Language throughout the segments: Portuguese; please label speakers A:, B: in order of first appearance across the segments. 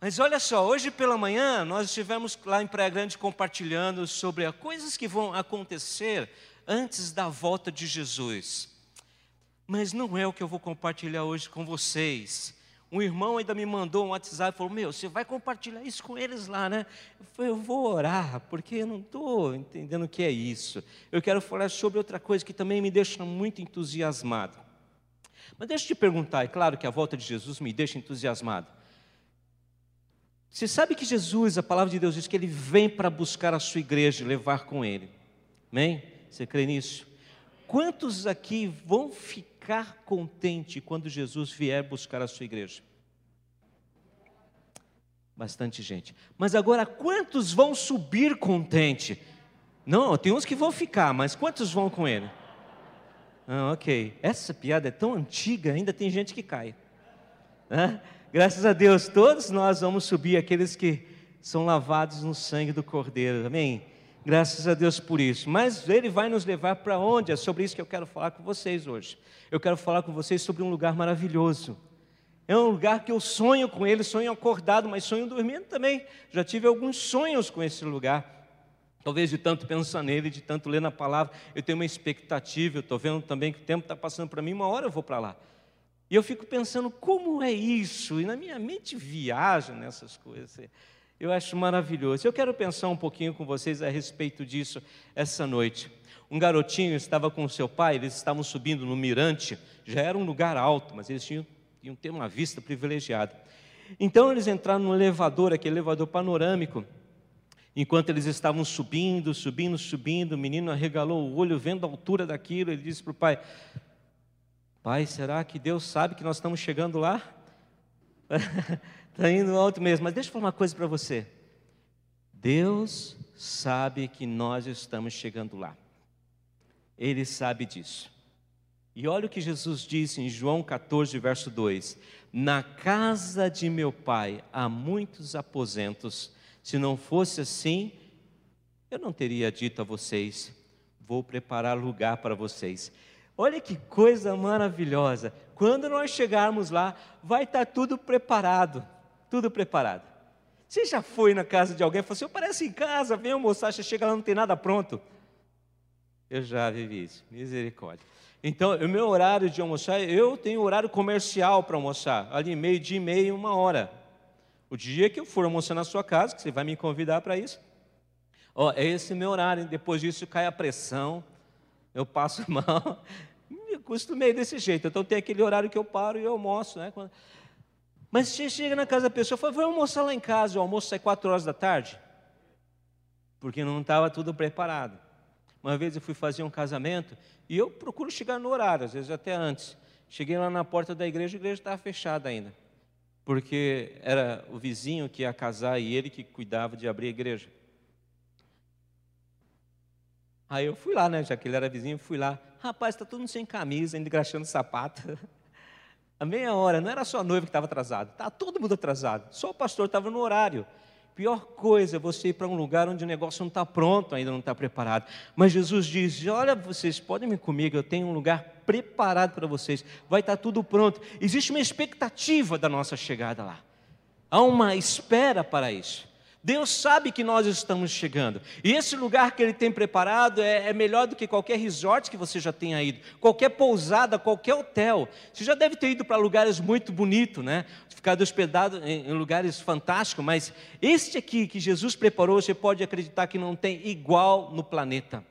A: Mas olha só, hoje pela manhã nós estivemos lá em Praia Grande compartilhando sobre as coisas que vão acontecer antes da volta de Jesus. Mas não é o que eu vou compartilhar hoje com vocês. Um irmão ainda me mandou um WhatsApp e falou: Meu, você vai compartilhar isso com eles lá, né? Eu falei: Eu vou orar, porque eu não estou entendendo o que é isso. Eu quero falar sobre outra coisa que também me deixa muito entusiasmado. Mas deixa eu te perguntar, é claro que a volta de Jesus me deixa entusiasmado. Você sabe que Jesus, a palavra de Deus diz que ele vem para buscar a sua igreja e levar com ele. Amém? Você crê nisso? Quantos aqui vão ficar contente quando Jesus vier buscar a sua igreja? Bastante gente. Mas agora, quantos vão subir contente? Não, tem uns que vão ficar, mas quantos vão com ele? Ah, ok. Essa piada é tão antiga, ainda tem gente que cai. Ah, graças a Deus, todos nós vamos subir, aqueles que são lavados no sangue do Cordeiro. Amém? Graças a Deus por isso. Mas Ele vai nos levar para onde? É sobre isso que eu quero falar com vocês hoje. Eu quero falar com vocês sobre um lugar maravilhoso. É um lugar que eu sonho com ele, sonho acordado, mas sonho dormindo também. Já tive alguns sonhos com esse lugar. Talvez de tanto pensar nele, de tanto ler na palavra, eu tenho uma expectativa, eu estou vendo também que o tempo está passando para mim, uma hora eu vou para lá. E eu fico pensando, como é isso? E na minha mente viaja nessas coisas. Eu acho maravilhoso. Eu quero pensar um pouquinho com vocês a respeito disso essa noite. Um garotinho estava com seu pai, eles estavam subindo no mirante, já era um lugar alto, mas eles tinham, tinham ter uma vista privilegiada. Então eles entraram no elevador, aquele elevador panorâmico. Enquanto eles estavam subindo, subindo, subindo, o menino arregalou o olho, vendo a altura daquilo, ele disse para o pai: Pai, será que Deus sabe que nós estamos chegando lá? Está indo alto mesmo. Mas deixa eu falar uma coisa para você. Deus sabe que nós estamos chegando lá. Ele sabe disso. E olha o que Jesus disse em João 14, verso 2: Na casa de meu pai há muitos aposentos. Se não fosse assim, eu não teria dito a vocês: Vou preparar lugar para vocês. Olha que coisa maravilhosa. Quando nós chegarmos lá, vai estar tudo preparado tudo preparado. Você já foi na casa de alguém e falou assim: parece em casa, vem almoçar, você chega lá não tem nada pronto? Eu já vivi isso, misericórdia. Então, o meu horário de almoçar, eu tenho horário comercial para almoçar, ali meio dia e meio, uma hora. O dia que eu for almoçar na sua casa, que você vai me convidar para isso, ó, é esse meu horário. Depois disso cai a pressão, eu passo mal, me acostumei desse jeito. Então tem aquele horário que eu paro e eu almoço, né? Mas você chega na casa da pessoa e fala, vamos almoçar lá em casa, o almoço sai quatro horas da tarde. Porque não estava tudo preparado. Uma vez eu fui fazer um casamento e eu procuro chegar no horário, às vezes até antes. Cheguei lá na porta da igreja, a igreja estava fechada ainda. Porque era o vizinho que ia casar e ele que cuidava de abrir a igreja. Aí eu fui lá, né? Já que ele era vizinho, fui lá. Rapaz, está todo mundo sem camisa, ainda engraxando sapato. A meia hora, não era só a noiva que estava atrasada, estava todo mundo atrasado, só o pastor estava no horário. Pior coisa é você ir para um lugar onde o negócio não está pronto, ainda não está preparado. Mas Jesus diz: Olha, vocês podem vir comigo, eu tenho um lugar preparado para vocês, vai estar tá tudo pronto. Existe uma expectativa da nossa chegada lá, há uma espera para isso. Deus sabe que nós estamos chegando. E esse lugar que Ele tem preparado é, é, melhor do que qualquer resort que você já tenha ido, qualquer pousada, qualquer hotel. Você já deve ter ido para lugares muito bonitos, né? Ficado hospedado em, em lugares fantásticos, mas este aqui que Jesus preparou, você pode acreditar que não tem igual no planeta.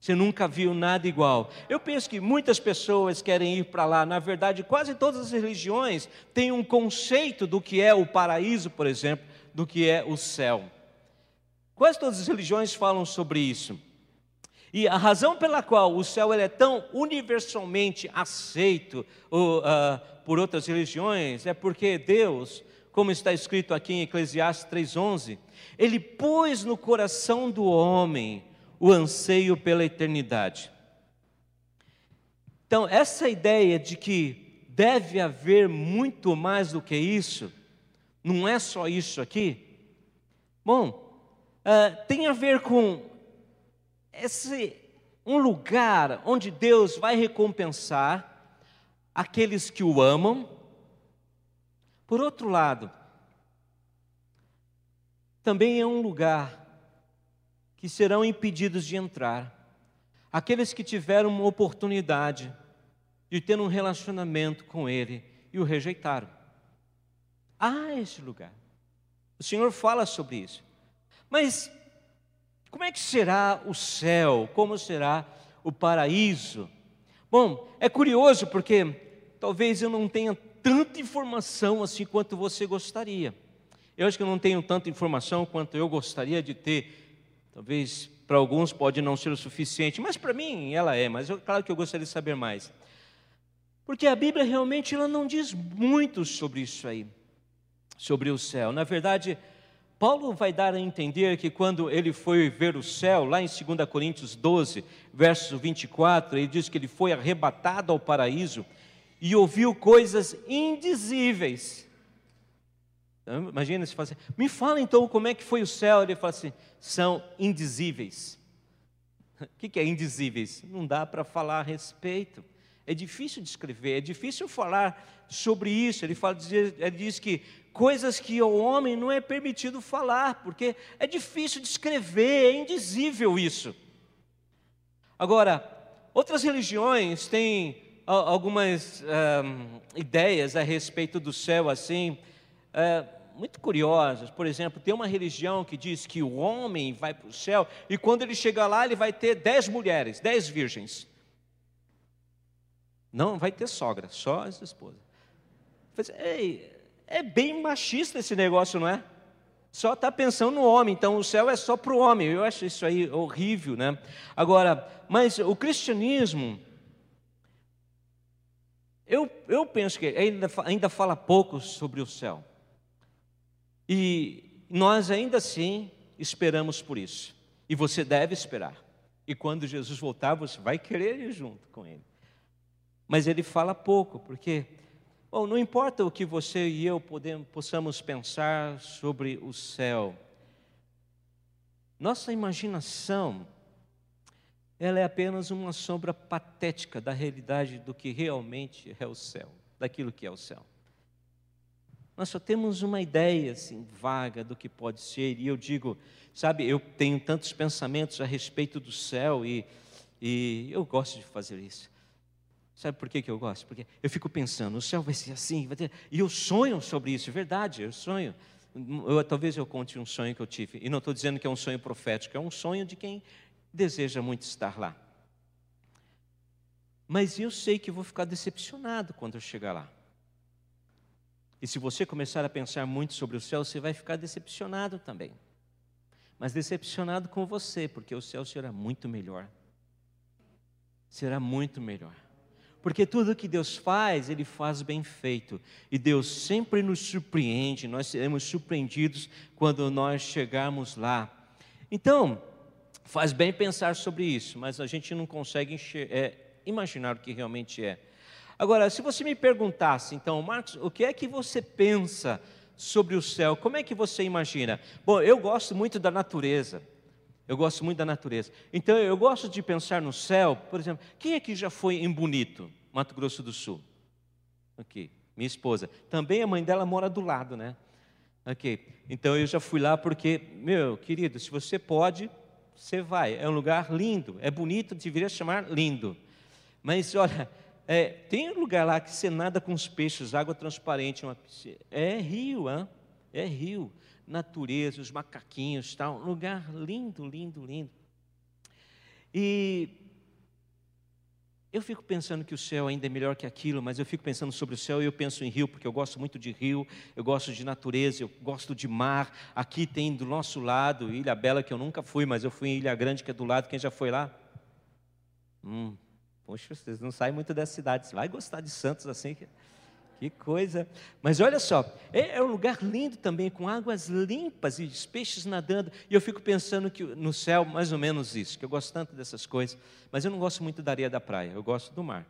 A: Você nunca viu nada igual. Eu penso que muitas pessoas querem ir para lá. Na verdade, quase todas as religiões têm um conceito do que é o paraíso, por exemplo do que é o céu. Quase todas as religiões falam sobre isso. E a razão pela qual o céu é tão universalmente aceito uh, uh, por outras religiões é porque Deus, como está escrito aqui em Eclesiastes 3,11, Ele pôs no coração do homem o anseio pela eternidade. Então, essa ideia de que deve haver muito mais do que isso, não é só isso aqui? Bom, uh, tem a ver com esse um lugar onde Deus vai recompensar aqueles que o amam. Por outro lado, também é um lugar que serão impedidos de entrar aqueles que tiveram uma oportunidade de ter um relacionamento com Ele e o rejeitaram. Há esse lugar. O Senhor fala sobre isso. Mas como é que será o céu? Como será o paraíso? Bom, é curioso porque talvez eu não tenha tanta informação assim quanto você gostaria. Eu acho que eu não tenho tanta informação quanto eu gostaria de ter. Talvez para alguns pode não ser o suficiente, mas para mim ela é, mas eu, claro que eu gostaria de saber mais. Porque a Bíblia realmente ela não diz muito sobre isso aí sobre o céu. Na verdade, Paulo vai dar a entender que quando ele foi ver o céu, lá em 2 Coríntios 12, verso 24, ele diz que ele foi arrebatado ao paraíso e ouviu coisas indizíveis. Então, imagina se fala assim, me fala então como é que foi o céu. Ele fala assim, são indizíveis. O que é indizíveis? Não dá para falar a respeito. É difícil descrever, é difícil falar sobre isso. Ele, fala, ele diz que coisas que ao homem não é permitido falar, porque é difícil descrever, é indizível isso. Agora, outras religiões têm algumas ideias a respeito do céu assim, uh, muito curiosas. Por exemplo, tem uma religião que diz que o homem vai para o céu e quando ele chegar lá, ele vai ter dez mulheres, dez virgens. Não vai ter sogra, só essa esposa. Ei, é bem machista esse negócio, não é? Só está pensando no homem, então o céu é só para o homem. Eu acho isso aí horrível, né? Agora, mas o cristianismo, eu, eu penso que ainda, ainda fala pouco sobre o céu. E nós ainda assim esperamos por isso. E você deve esperar. E quando Jesus voltar, você vai querer ir junto com ele mas ele fala pouco, porque, bom, não importa o que você e eu podemos, possamos pensar sobre o céu, nossa imaginação, ela é apenas uma sombra patética da realidade do que realmente é o céu, daquilo que é o céu. Nós só temos uma ideia assim vaga do que pode ser, e eu digo, sabe, eu tenho tantos pensamentos a respeito do céu e, e eu gosto de fazer isso. Sabe por que, que eu gosto? Porque eu fico pensando, o céu vai ser assim, vai ter... e eu sonho sobre isso, é verdade, eu sonho. Eu, talvez eu conte um sonho que eu tive, e não estou dizendo que é um sonho profético, é um sonho de quem deseja muito estar lá. Mas eu sei que vou ficar decepcionado quando eu chegar lá. E se você começar a pensar muito sobre o céu, você vai ficar decepcionado também. Mas decepcionado com você, porque o céu será muito melhor. Será muito melhor. Porque tudo que Deus faz, Ele faz bem feito. E Deus sempre nos surpreende, nós seremos surpreendidos quando nós chegarmos lá. Então, faz bem pensar sobre isso, mas a gente não consegue é, imaginar o que realmente é. Agora, se você me perguntasse, então, Marcos, o que é que você pensa sobre o céu? Como é que você imagina? Bom, eu gosto muito da natureza. Eu gosto muito da natureza. Então eu gosto de pensar no céu, por exemplo, quem que já foi em Bonito, Mato Grosso do Sul? Ok, minha esposa. Também a mãe dela mora do lado, né? Ok, então eu já fui lá porque, meu querido, se você pode, você vai. É um lugar lindo, é bonito, deveria chamar lindo. Mas olha, é, tem um lugar lá que você nada com os peixes, água transparente, uma piscina. É rio, hein? é rio natureza, os macaquinhos, tal, um lugar lindo, lindo, lindo. E eu fico pensando que o céu ainda é melhor que aquilo, mas eu fico pensando sobre o céu e eu penso em rio, porque eu gosto muito de rio, eu gosto de natureza, eu gosto de mar. Aqui tem do nosso lado, Ilha Bela, que eu nunca fui, mas eu fui em Ilha Grande, que é do lado. Quem já foi lá? Hum, poxa, vocês não saem muito dessa cidade. Você vai gostar de Santos assim. Que... Que coisa. Mas olha só, é, é, um lugar lindo também, com águas limpas e os peixes nadando. E eu fico pensando que no céu, mais ou menos isso, que eu gosto tanto dessas coisas. Mas eu não gosto muito da areia da praia, eu gosto do mar.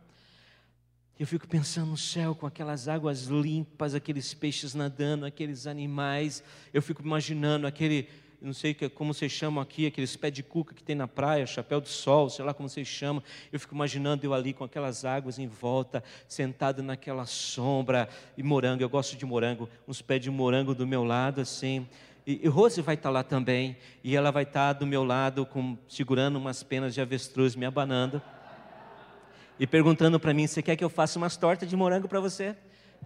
A: Eu fico pensando no céu com aquelas águas limpas, aqueles peixes nadando, aqueles animais. Eu fico imaginando aquele não sei como vocês chamam aqui, aqueles pés de cuca que tem na praia, chapéu de sol, sei lá como vocês chamam. Eu fico imaginando eu ali com aquelas águas em volta, sentado naquela sombra, e morango, eu gosto de morango, uns pés de morango do meu lado, assim. E, e Rose vai estar lá também, e ela vai estar do meu lado, com, segurando umas penas de avestruz, me abanando, e perguntando para mim: Você quer que eu faça umas tortas de morango para você?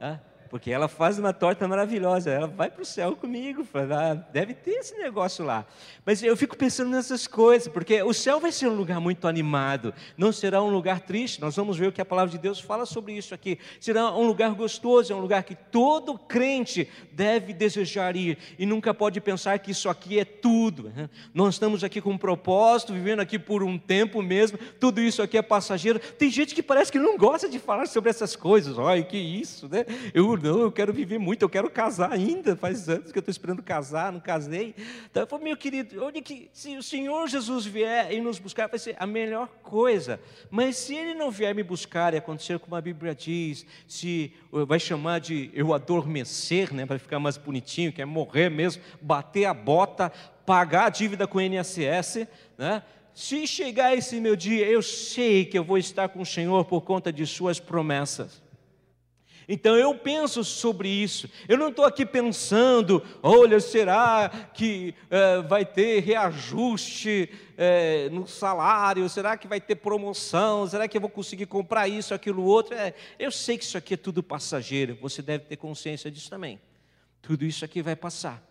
A: Ah, porque ela faz uma torta maravilhosa, ela vai para o céu comigo, ah, deve ter esse negócio lá. Mas eu fico pensando nessas coisas, porque o céu vai ser um lugar muito animado, não será um lugar triste, nós vamos ver o que a palavra de Deus fala sobre isso aqui. Será um lugar gostoso, é um lugar que todo crente deve desejar ir, e nunca pode pensar que isso aqui é tudo. Né? Nós estamos aqui com um propósito, vivendo aqui por um tempo mesmo, tudo isso aqui é passageiro. Tem gente que parece que não gosta de falar sobre essas coisas, olha que isso, né? Eu não, eu quero viver muito, eu quero casar ainda. Faz anos que eu estou esperando casar, não casei. Então eu falei, meu querido, que, se o Senhor Jesus vier e nos buscar, vai ser a melhor coisa. Mas se Ele não vier me buscar e acontecer como a Bíblia diz, se vai chamar de eu adormecer, né, para ficar mais bonitinho, que é morrer mesmo, bater a bota, pagar a dívida com o INSS, né? Se chegar esse meu dia, eu sei que eu vou estar com o Senhor por conta de Suas promessas. Então eu penso sobre isso. Eu não estou aqui pensando, olha, será que é, vai ter reajuste é, no salário? Será que vai ter promoção? Será que eu vou conseguir comprar isso, aquilo, outro? É, eu sei que isso aqui é tudo passageiro. Você deve ter consciência disso também. Tudo isso aqui vai passar.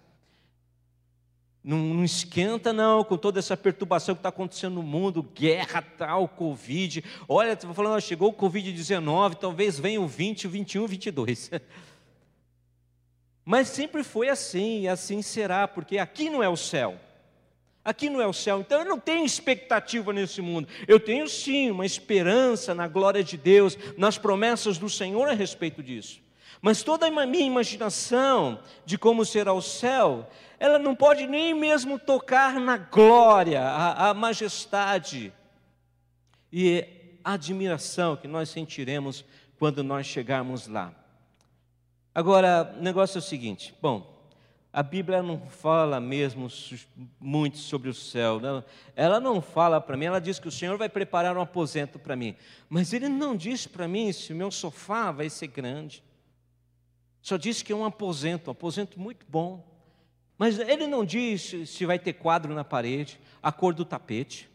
A: Não, não, esquenta, não, com toda essa perturbação que está acontecendo no mundo, guerra, tal, Covid. Olha, estou falando, chegou o Covid-19, talvez venha o 20, o 21, o 22. Mas sempre foi assim, e assim será, porque aqui não é o céu. Aqui não é o céu, então eu não tenho expectativa nesse mundo. Eu tenho sim uma esperança na glória de Deus, nas promessas do Senhor a respeito disso. Mas toda a minha imaginação de como será o céu ela não pode nem mesmo tocar na glória, a, a majestade e a admiração que nós sentiremos quando nós chegarmos lá. Agora, o negócio é o seguinte: bom, a Bíblia não fala mesmo muito sobre o céu, não. ela não fala para mim, ela diz que o Senhor vai preparar um aposento para mim, mas Ele não diz para mim se o meu sofá vai ser grande, só diz que é um aposento, um aposento muito bom. Mas ele não diz se vai ter quadro na parede, a cor do tapete,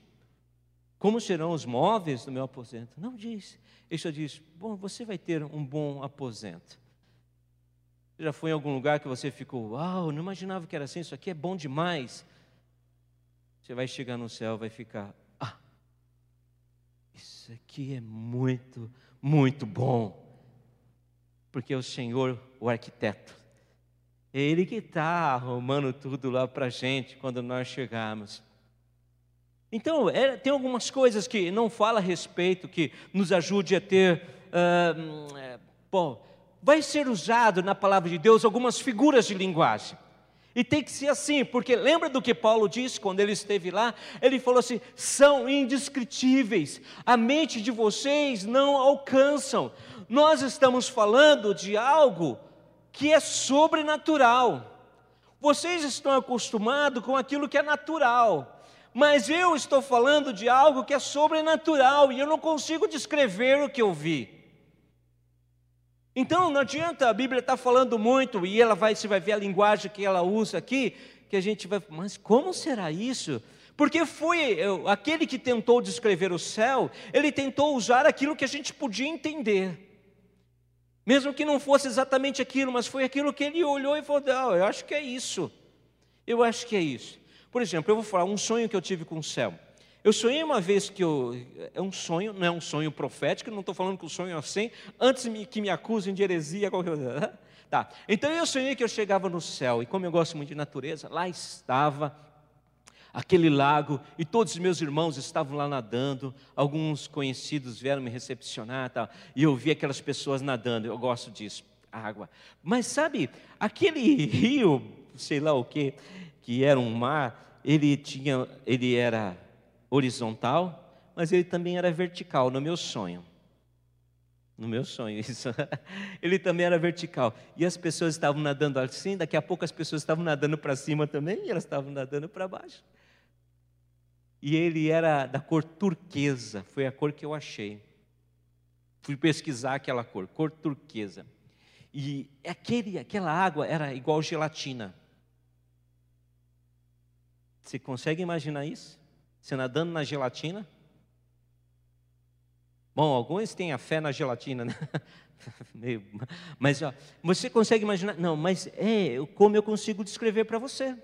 A: como serão os móveis do meu aposento. Não diz. Ele só diz: bom, você vai ter um bom aposento. Já foi em algum lugar que você ficou, uau, não imaginava que era assim, isso aqui é bom demais. Você vai chegar no céu, vai ficar, ah, isso aqui é muito, muito bom. Porque o Senhor, o arquiteto, é Ele que está arrumando tudo lá para a gente quando nós chegarmos. Então, é, tem algumas coisas que não fala a respeito, que nos ajude a ter. Uh, é, bom, vai ser usado na palavra de Deus algumas figuras de linguagem. E tem que ser assim, porque lembra do que Paulo disse quando ele esteve lá? Ele falou assim: são indescritíveis, a mente de vocês não alcançam. Nós estamos falando de algo que é sobrenatural. Vocês estão acostumados com aquilo que é natural, mas eu estou falando de algo que é sobrenatural e eu não consigo descrever o que eu vi. Então não adianta a Bíblia estar tá falando muito e ela vai, você vai ver a linguagem que ela usa aqui, que a gente vai, mas como será isso? Porque foi aquele que tentou descrever o céu, ele tentou usar aquilo que a gente podia entender. Mesmo que não fosse exatamente aquilo, mas foi aquilo que ele olhou e falou: ah, eu acho que é isso. Eu acho que é isso. Por exemplo, eu vou falar um sonho que eu tive com o céu. Eu sonhei uma vez que eu. É um sonho, não é um sonho profético, não estou falando que o sonho é assim, antes que me acusem de heresia, qualquer coisa. Tá. Então eu sonhei que eu chegava no céu, e como eu gosto muito de natureza, lá estava aquele lago, e todos os meus irmãos estavam lá nadando, alguns conhecidos vieram me recepcionar, tal, e eu vi aquelas pessoas nadando, eu gosto disso, água. Mas sabe, aquele rio, sei lá o que, que era um mar, ele tinha, ele era horizontal, mas ele também era vertical no meu sonho. No meu sonho, isso. Ele também era vertical. E as pessoas estavam nadando assim, daqui a pouco as pessoas estavam nadando para cima também, e elas estavam nadando para baixo e ele era da cor turquesa, foi a cor que eu achei. Fui pesquisar aquela cor, cor turquesa. E aquele, aquela água era igual gelatina. Você consegue imaginar isso? Você nadando na gelatina? Bom, alguns têm a fé na gelatina, né? mas ó, você consegue imaginar? Não, mas é como eu consigo descrever para você.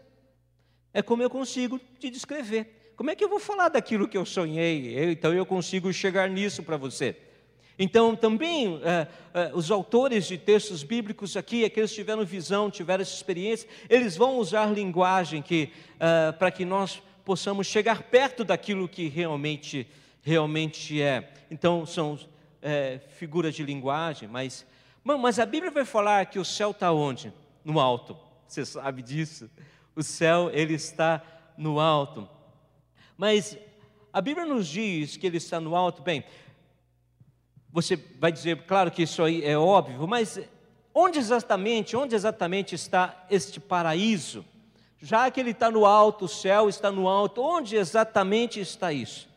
A: É como eu consigo te descrever. Como é que eu vou falar daquilo que eu sonhei? Então eu consigo chegar nisso para você. Então, também, é, é, os autores de textos bíblicos aqui, aqueles que tiveram visão, tiveram essa experiência, eles vão usar linguagem que, é, para que nós possamos chegar perto daquilo que realmente, realmente é. Então, são figuras de linguagem, mas, mas a Bíblia vai falar que o céu está onde? No alto. Você sabe disso? O céu, ele está no alto. Mas a Bíblia nos diz que ele está no alto. Bem, você vai dizer, claro que isso aí é óbvio, mas onde exatamente, onde exatamente está este paraíso? Já que ele está no alto, o céu está no alto, onde exatamente está isso?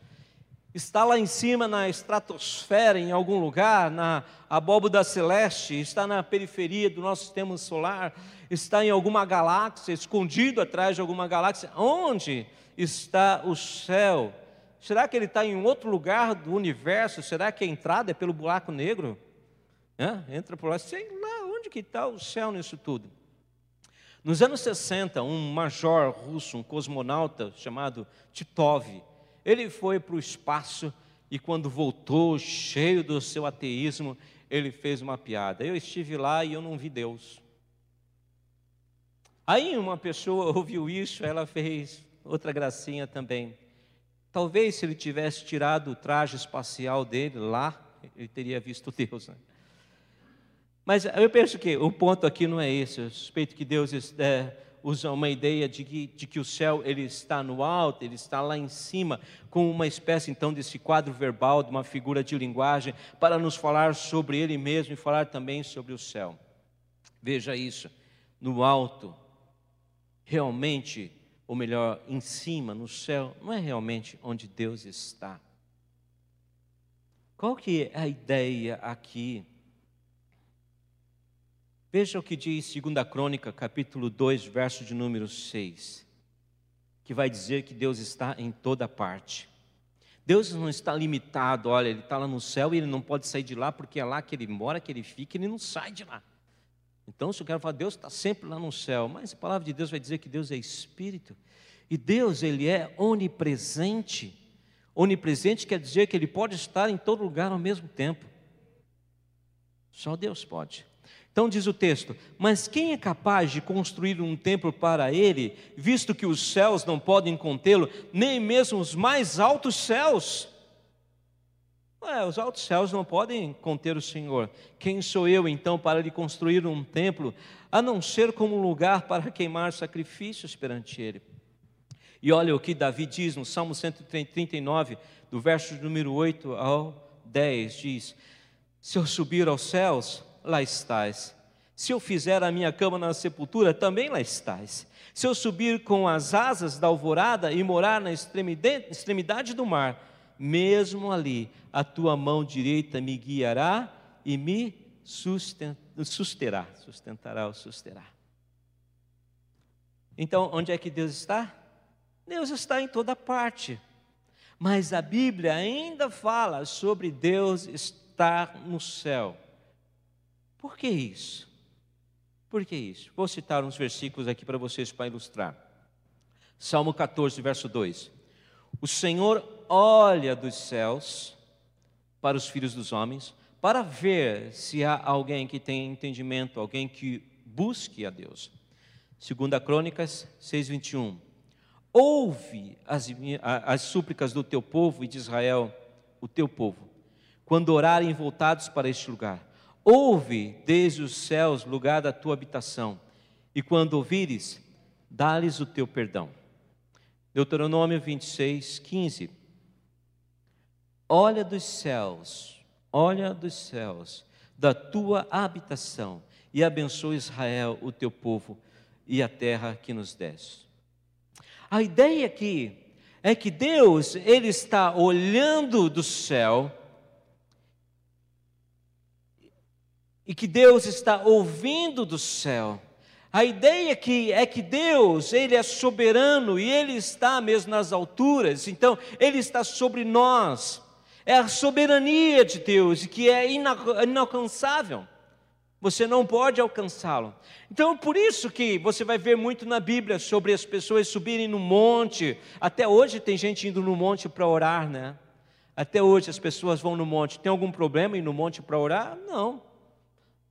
A: Está lá em cima na estratosfera, em algum lugar, na abóboda celeste, está na periferia do nosso sistema solar, está em alguma galáxia, escondido atrás de alguma galáxia. Onde está o céu? Será que ele está em outro lugar do universo? Será que a entrada é pelo buraco negro? Entra por lá, sei lá, onde que está o céu nisso tudo? Nos anos 60, um major russo, um cosmonauta chamado Titov, ele foi para o espaço e quando voltou, cheio do seu ateísmo, ele fez uma piada. Eu estive lá e eu não vi Deus. Aí uma pessoa ouviu isso, ela fez outra gracinha também. Talvez se ele tivesse tirado o traje espacial dele lá, ele teria visto Deus. Né? Mas eu penso que o ponto aqui não é esse. Eu suspeito que Deus é, usa uma ideia de que, de que o céu ele está no alto, ele está lá em cima, com uma espécie então desse quadro verbal, de uma figura de linguagem, para nos falar sobre ele mesmo e falar também sobre o céu. Veja isso, no alto, realmente ou melhor, em cima, no céu, não é realmente onde Deus está. Qual que é a ideia aqui? Veja o que diz 2 Crônica, capítulo 2, verso de número 6, que vai dizer que Deus está em toda parte. Deus não está limitado, olha, Ele está lá no céu e Ele não pode sair de lá, porque é lá que Ele mora, que Ele fica, Ele não sai de lá. Então, se eu quero falar, Deus está sempre lá no céu, mas a palavra de Deus vai dizer que Deus é Espírito, e Deus, Ele é onipresente. Onipresente quer dizer que Ele pode estar em todo lugar ao mesmo tempo. Só Deus pode. Então diz o texto: Mas quem é capaz de construir um templo para Ele, visto que os céus não podem contê-lo, nem mesmo os mais altos céus? Ué, os altos céus não podem conter o Senhor. Quem sou eu então para lhe construir um templo, a não ser como um lugar para queimar sacrifícios perante Ele? E olha o que Davi diz no Salmo 139, do verso número 8 ao 10, diz: Se eu subir aos céus, lá estás. Se eu fizer a minha cama na sepultura, também lá estás. Se eu subir com as asas da alvorada e morar na extremidade do mar, mesmo ali a tua mão direita me guiará e me susterá, sustentará ou susterá. Então, onde é que Deus está? Deus está em toda parte. Mas a Bíblia ainda fala sobre Deus estar no céu. Por que isso? Por que isso? Vou citar uns versículos aqui para vocês para ilustrar. Salmo 14, verso 2. O Senhor olha dos céus para os filhos dos homens, para ver se há alguém que tem entendimento, alguém que busque a Deus. Segunda Crônicas 6:21. Ouve as, as súplicas do teu povo e de Israel, o teu povo, quando orarem voltados para este lugar. Ouve desde os céus, lugar da tua habitação, e quando ouvires, dá-lhes o teu perdão. Deuteronômio 26, 15. Olha dos céus, olha dos céus, da tua habitação, e abençoa Israel, o teu povo, e a terra que nos deste. A ideia aqui é que Deus, Ele está olhando do céu, e que Deus está ouvindo do céu, A ideia que é que Deus, ele é soberano e ele está mesmo nas alturas, então ele está sobre nós. É a soberania de Deus que é inalcançável. Você não pode alcançá-lo. Então, por isso que você vai ver muito na Bíblia sobre as pessoas subirem no monte. Até hoje tem gente indo no monte para orar, né? Até hoje as pessoas vão no monte. Tem algum problema ir no monte para orar? Não.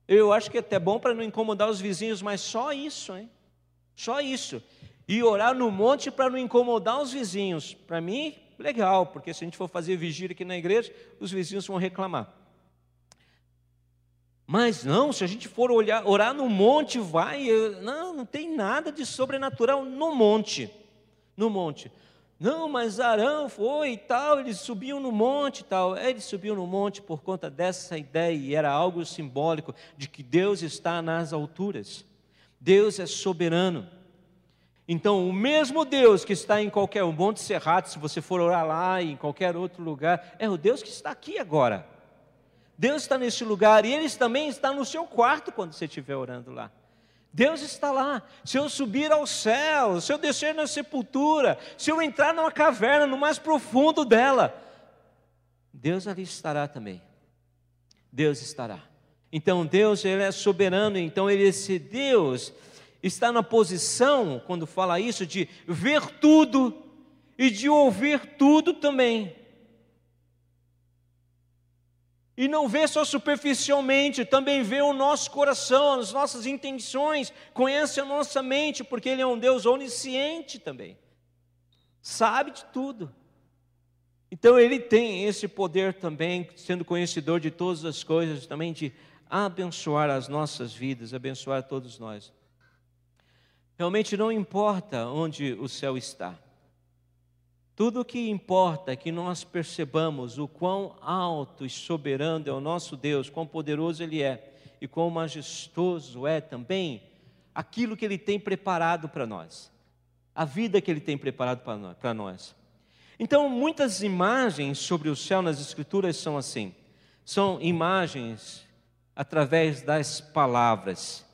A: Eu acho que é até bom para não incomodar os vizinhos, mas só isso, hein? Só isso. E orar no monte para não incomodar os vizinhos. Para mim, legal, porque se a gente for fazer vigília aqui na igreja, os vizinhos vão reclamar. Mas não, se a gente for olhar, orar no monte, vai. Não, não tem nada de sobrenatural no monte. No monte. Não, mas Arão foi e tal, eles subiam no monte e tal. É, eles subiam no monte por conta dessa ideia, e era algo simbólico de que Deus está nas alturas. Deus é soberano. Então, o mesmo Deus que está em qualquer um monte cerrado, se você for orar lá em qualquer outro lugar, é o Deus que está aqui agora. Deus está nesse lugar e Ele também está no seu quarto quando você estiver orando lá. Deus está lá. Se eu subir ao céu, se eu descer na sepultura, se eu entrar numa caverna, no mais profundo dela, Deus ali estará também. Deus estará. Então Deus ele é soberano, então ele esse Deus está na posição quando fala isso de ver tudo e de ouvir tudo também. E não vê só superficialmente, também vê o nosso coração, as nossas intenções, conhece a nossa mente, porque Ele é um Deus onisciente também, sabe de tudo. Então Ele tem esse poder também, sendo conhecedor de todas as coisas, também de abençoar as nossas vidas, abençoar todos nós. Realmente não importa onde o céu está. Tudo o que importa é que nós percebamos o quão alto e soberano é o nosso Deus, quão poderoso Ele é e quão majestoso é também aquilo que Ele tem preparado para nós, a vida que Ele tem preparado para nós. Então, muitas imagens sobre o céu nas Escrituras são assim: são imagens através das palavras.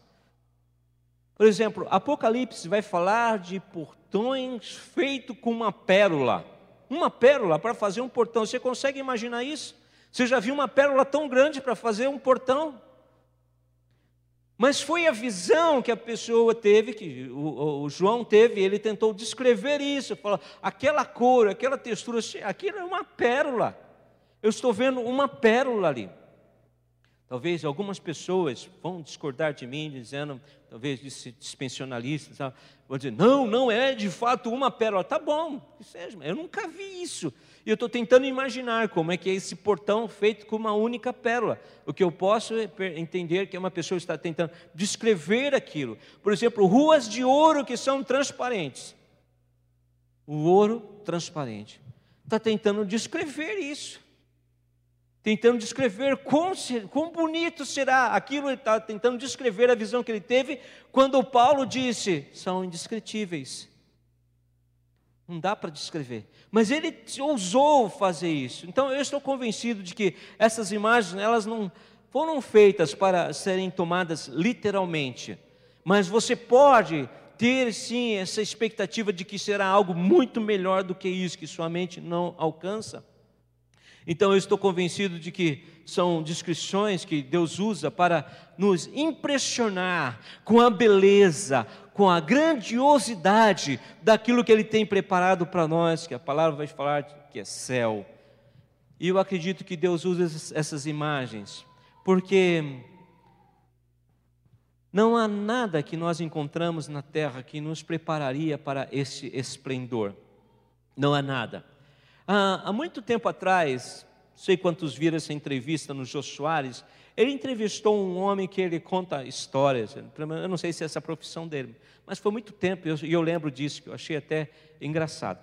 A: Por exemplo, Apocalipse vai falar de portões feitos com uma pérola. Uma pérola para fazer um portão. Você consegue imaginar isso? Você já viu uma pérola tão grande para fazer um portão? Mas foi a visão que a pessoa teve, que o, o, João teve, ele tentou descrever isso, falou, aquela cor, aquela textura, aquilo é uma pérola. Eu estou vendo uma pérola ali. Talvez algumas pessoas vão discordar de mim, dizendo, talvez dispensionalistas, vão dizer, não, não é de fato uma pérola. Tá bom, que seja, eu nunca vi isso. E eu estou tentando imaginar como é que é esse portão feito com uma única pérola. O que eu posso entender que uma pessoa está tentando descrever aquilo. Por exemplo, ruas de ouro que são transparentes. O ouro transparente. Está tentando descrever isso tentando descrever quão, quão bonito será aquilo, ele está tentando descrever a visão que ele teve, quando Paulo disse: são indescritíveis. Não dá para descrever. Mas ele ousou fazer isso. Então eu estou convencido de que essas imagens, elas não foram feitas para serem tomadas literalmente. Mas você pode ter sim essa expectativa de que será algo muito melhor do que isso, que sua mente não alcança. Então eu estou convencido de que são descrições que Deus usa para nos impressionar com a beleza, com a grandiosidade daquilo que Ele tem preparado para nós, que a palavra vai falar que é céu. E eu acredito que Deus usa essas imagens, porque não há nada que nós encontramos na terra que nos prepararia para esse esplendor. Não há nada. Ah, há muito tempo atrás, sei quantos viram essa entrevista no Jô Soares, ele entrevistou um homem que ele conta histórias, eu não sei se é essa a profissão dele, mas foi muito tempo, e eu, eu lembro disso, que eu achei até engraçado.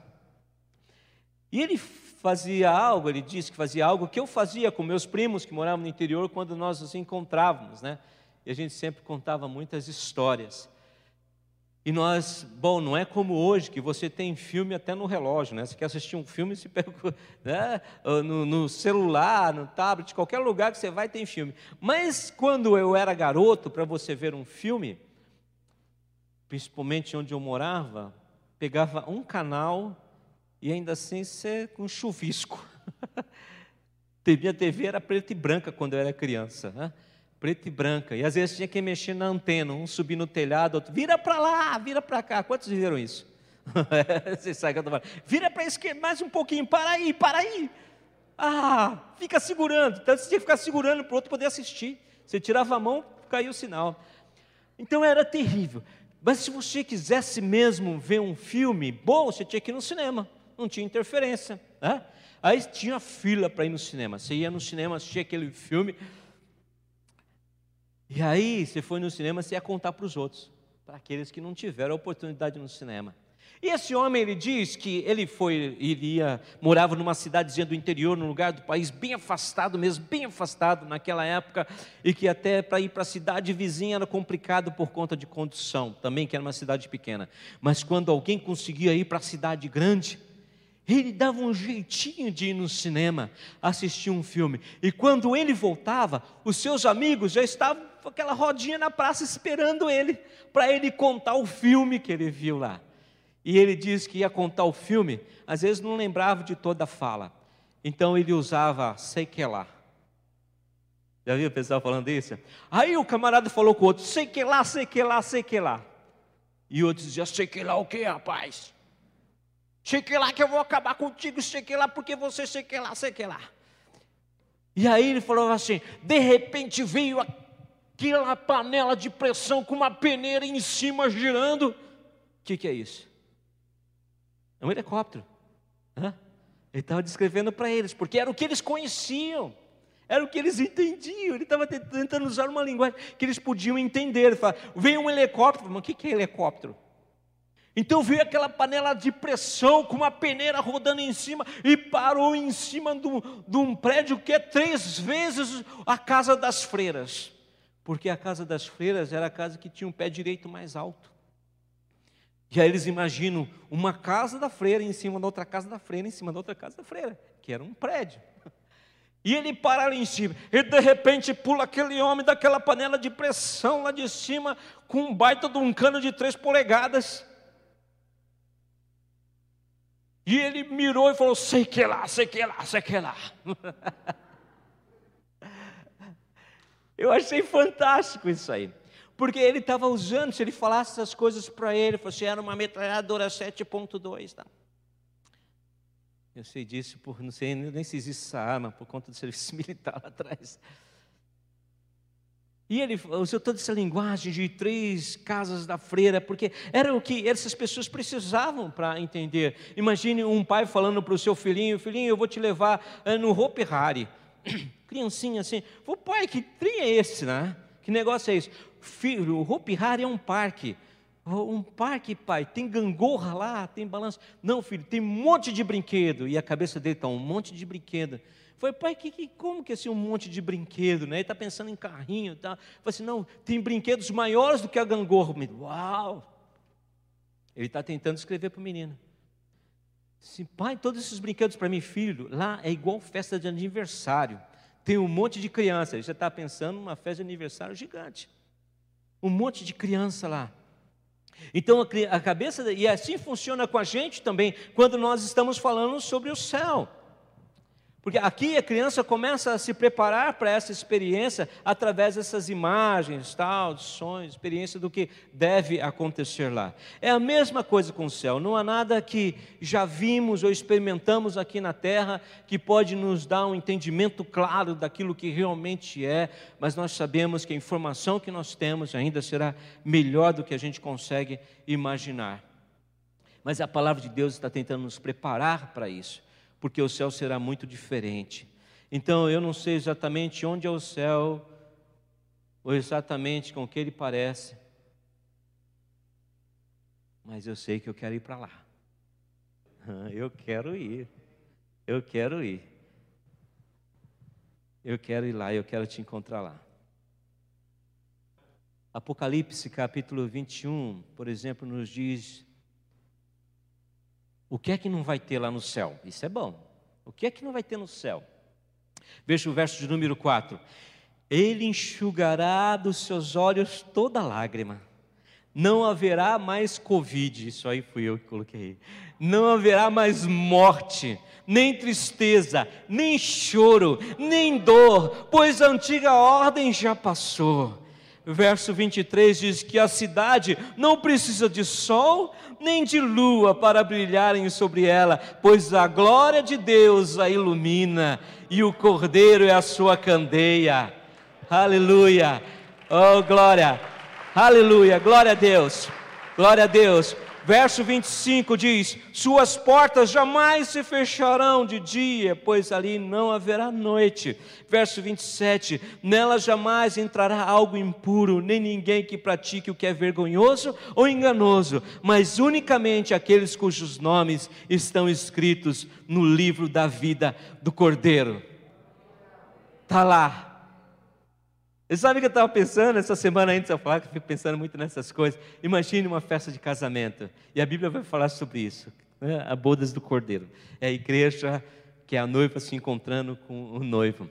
A: E ele fazia algo, ele disse que fazia algo que eu fazia com meus primos que moravam no interior quando nós nos encontrávamos, né? E a gente sempre contava muitas histórias. E nós, bom, não é como hoje, que você tem filme até no relógio, né? Você quer assistir um filme, se pega né? no, no, celular, no tablet, qualquer lugar que você vai tem filme. Mas quando eu era garoto, para você ver um filme, principalmente onde eu morava, pegava um canal e ainda assim ser com chuvisco. Minha TV era preta e branca quando eu era criança, né? Preta e branca. E às vezes tinha que mexer na antena, um subir no telhado, outro vira para lá, vira para cá. Quantos viram isso? Você sai Vira para a esquerda, mais um pouquinho, para aí, para aí. Ah, fica segurando. Então você tinha que ficar segurando para o outro poder assistir. Você tirava a mão, caiu o sinal. Então era terrível. Mas se você quisesse mesmo ver um filme bom, você tinha que ir no cinema. Não tinha interferência. Né? Aí tinha fila para ir no cinema. Você ia no cinema, assistia aquele filme. E aí, você foi no cinema, você ia contar para os outros, para aqueles que não tiveram a oportunidade no cinema. E esse homem, ele diz que ele foi, iria, morava numa cidadezinha do interior, num lugar do país bem afastado mesmo, bem afastado naquela época, e que até para ir para a cidade vizinha era complicado por conta de condução, também que era uma cidade pequena. Mas quando alguém conseguia ir para a cidade grande, ele dava um jeitinho de ir no cinema, assistir um filme. E quando ele voltava, os seus amigos já estavam aquela rodinha na praça esperando ele, para ele contar o filme que ele viu lá. E ele diz que ia contar o filme, às vezes não lembrava de toda a fala. Então ele usava sei que lá. Já viu o pessoal falando isso? Aí o camarada falou com o outro, sei que lá, sei que lá, sei que lá. E o outro dizia, sei que lá o que, rapaz? Sei que lá que eu vou acabar contigo, sei que lá, porque você sei que lá, sei que lá. E aí ele falou assim: de repente veio aquela panela de pressão com uma peneira em cima girando. O que, que é isso? É um helicóptero. Hã? Ele estava descrevendo para eles, porque era o que eles conheciam, era o que eles entendiam. Ele estava tentando usar uma linguagem que eles podiam entender. Ele fala, veio um helicóptero, mas o que é helicóptero? Então veio aquela panela de pressão com uma peneira rodando em cima e parou em cima de um prédio que é três vezes a casa das freiras. Porque a casa das freiras era a casa que tinha um pé direito mais alto. E aí eles imaginam uma casa da freira em cima da outra casa da freira, em cima da outra casa da freira, que era um prédio. E ele para ali em cima, e de repente pula aquele homem daquela panela de pressão lá de cima, com um baita de um cano de três polegadas. E ele mirou e falou: sei que lá, sei que lá, sei que lá. Eu achei fantástico isso aí. Porque ele estava usando, se ele falasse essas coisas para ele, fosse era uma metralhadora 7.2. Tá? Eu sei disso, por não sei nem se existe essa arma, por conta do serviço militar lá atrás. E ele usou toda essa linguagem de três casas da freira, porque era o que essas pessoas precisavam para entender. Imagine um pai falando para o seu filhinho: Filhinho, eu vou te levar eh, no Hopi Hari. Criancinha assim, o pai, que trem é esse, né? Que negócio é esse? Filho, o Hopi é um parque. Um parque, pai, tem gangorra lá, tem balanço. Não, filho, tem um monte de brinquedo. E a cabeça dele está um monte de brinquedo. Foi, pai, que, que, como que é assim um monte de brinquedo, né? Ele está pensando em carrinho, tá? Falei assim, não, tem brinquedos maiores do que a gangorra. Uau! Ele está tentando escrever para o menino. Assim, pai, todos esses brinquedos para mim, filho, lá é igual festa de aniversário. Tem um monte de criança. Você está pensando numa festa de aniversário gigante. Um monte de criança lá. Então a cabeça, e assim funciona com a gente também, quando nós estamos falando sobre o céu. Porque aqui a criança começa a se preparar para essa experiência através dessas imagens, tal, sonhos, experiência do que deve acontecer lá. É a mesma coisa com o céu. Não há nada que já vimos ou experimentamos aqui na terra que pode nos dar um entendimento claro daquilo que realmente é, mas nós sabemos que a informação que nós temos ainda será melhor do que a gente consegue imaginar. Mas a palavra de Deus está tentando nos preparar para isso porque o céu será muito diferente. Então eu não sei exatamente onde é o céu, ou exatamente com o que ele parece, mas eu sei que eu quero ir para lá. Eu quero ir, eu quero ir. Eu quero ir lá, eu quero te encontrar lá. Apocalipse capítulo 21, por exemplo, nos diz o que é que não vai ter lá no céu? Isso é bom. O que é que não vai ter no céu? Veja o verso de número 4. Ele enxugará dos seus olhos toda lágrima. Não haverá mais Covid, isso aí fui eu que coloquei. Não haverá mais morte, nem tristeza, nem choro, nem dor, pois a antiga ordem já passou. Verso 23 diz que a cidade não precisa de sol nem de lua para brilharem sobre ela, pois a glória de Deus a ilumina e o cordeiro é a sua candeia. Aleluia! Oh, glória! Aleluia! Glória a Deus! Glória a Deus! Verso 25 diz: Suas portas jamais se fecharão de dia, pois ali não haverá noite. Verso 27: Nela jamais entrará algo impuro, nem ninguém que pratique o que é vergonhoso ou enganoso, mas unicamente aqueles cujos nomes estão escritos no livro da vida do Cordeiro. Está lá, você sabe o que eu estava pensando essa semana antes de eu falar, que eu fico pensando muito nessas coisas. Imagine uma festa de casamento, e a Bíblia vai falar sobre isso, né? a bodas do cordeiro. É a igreja que é a noiva se encontrando com o noivo.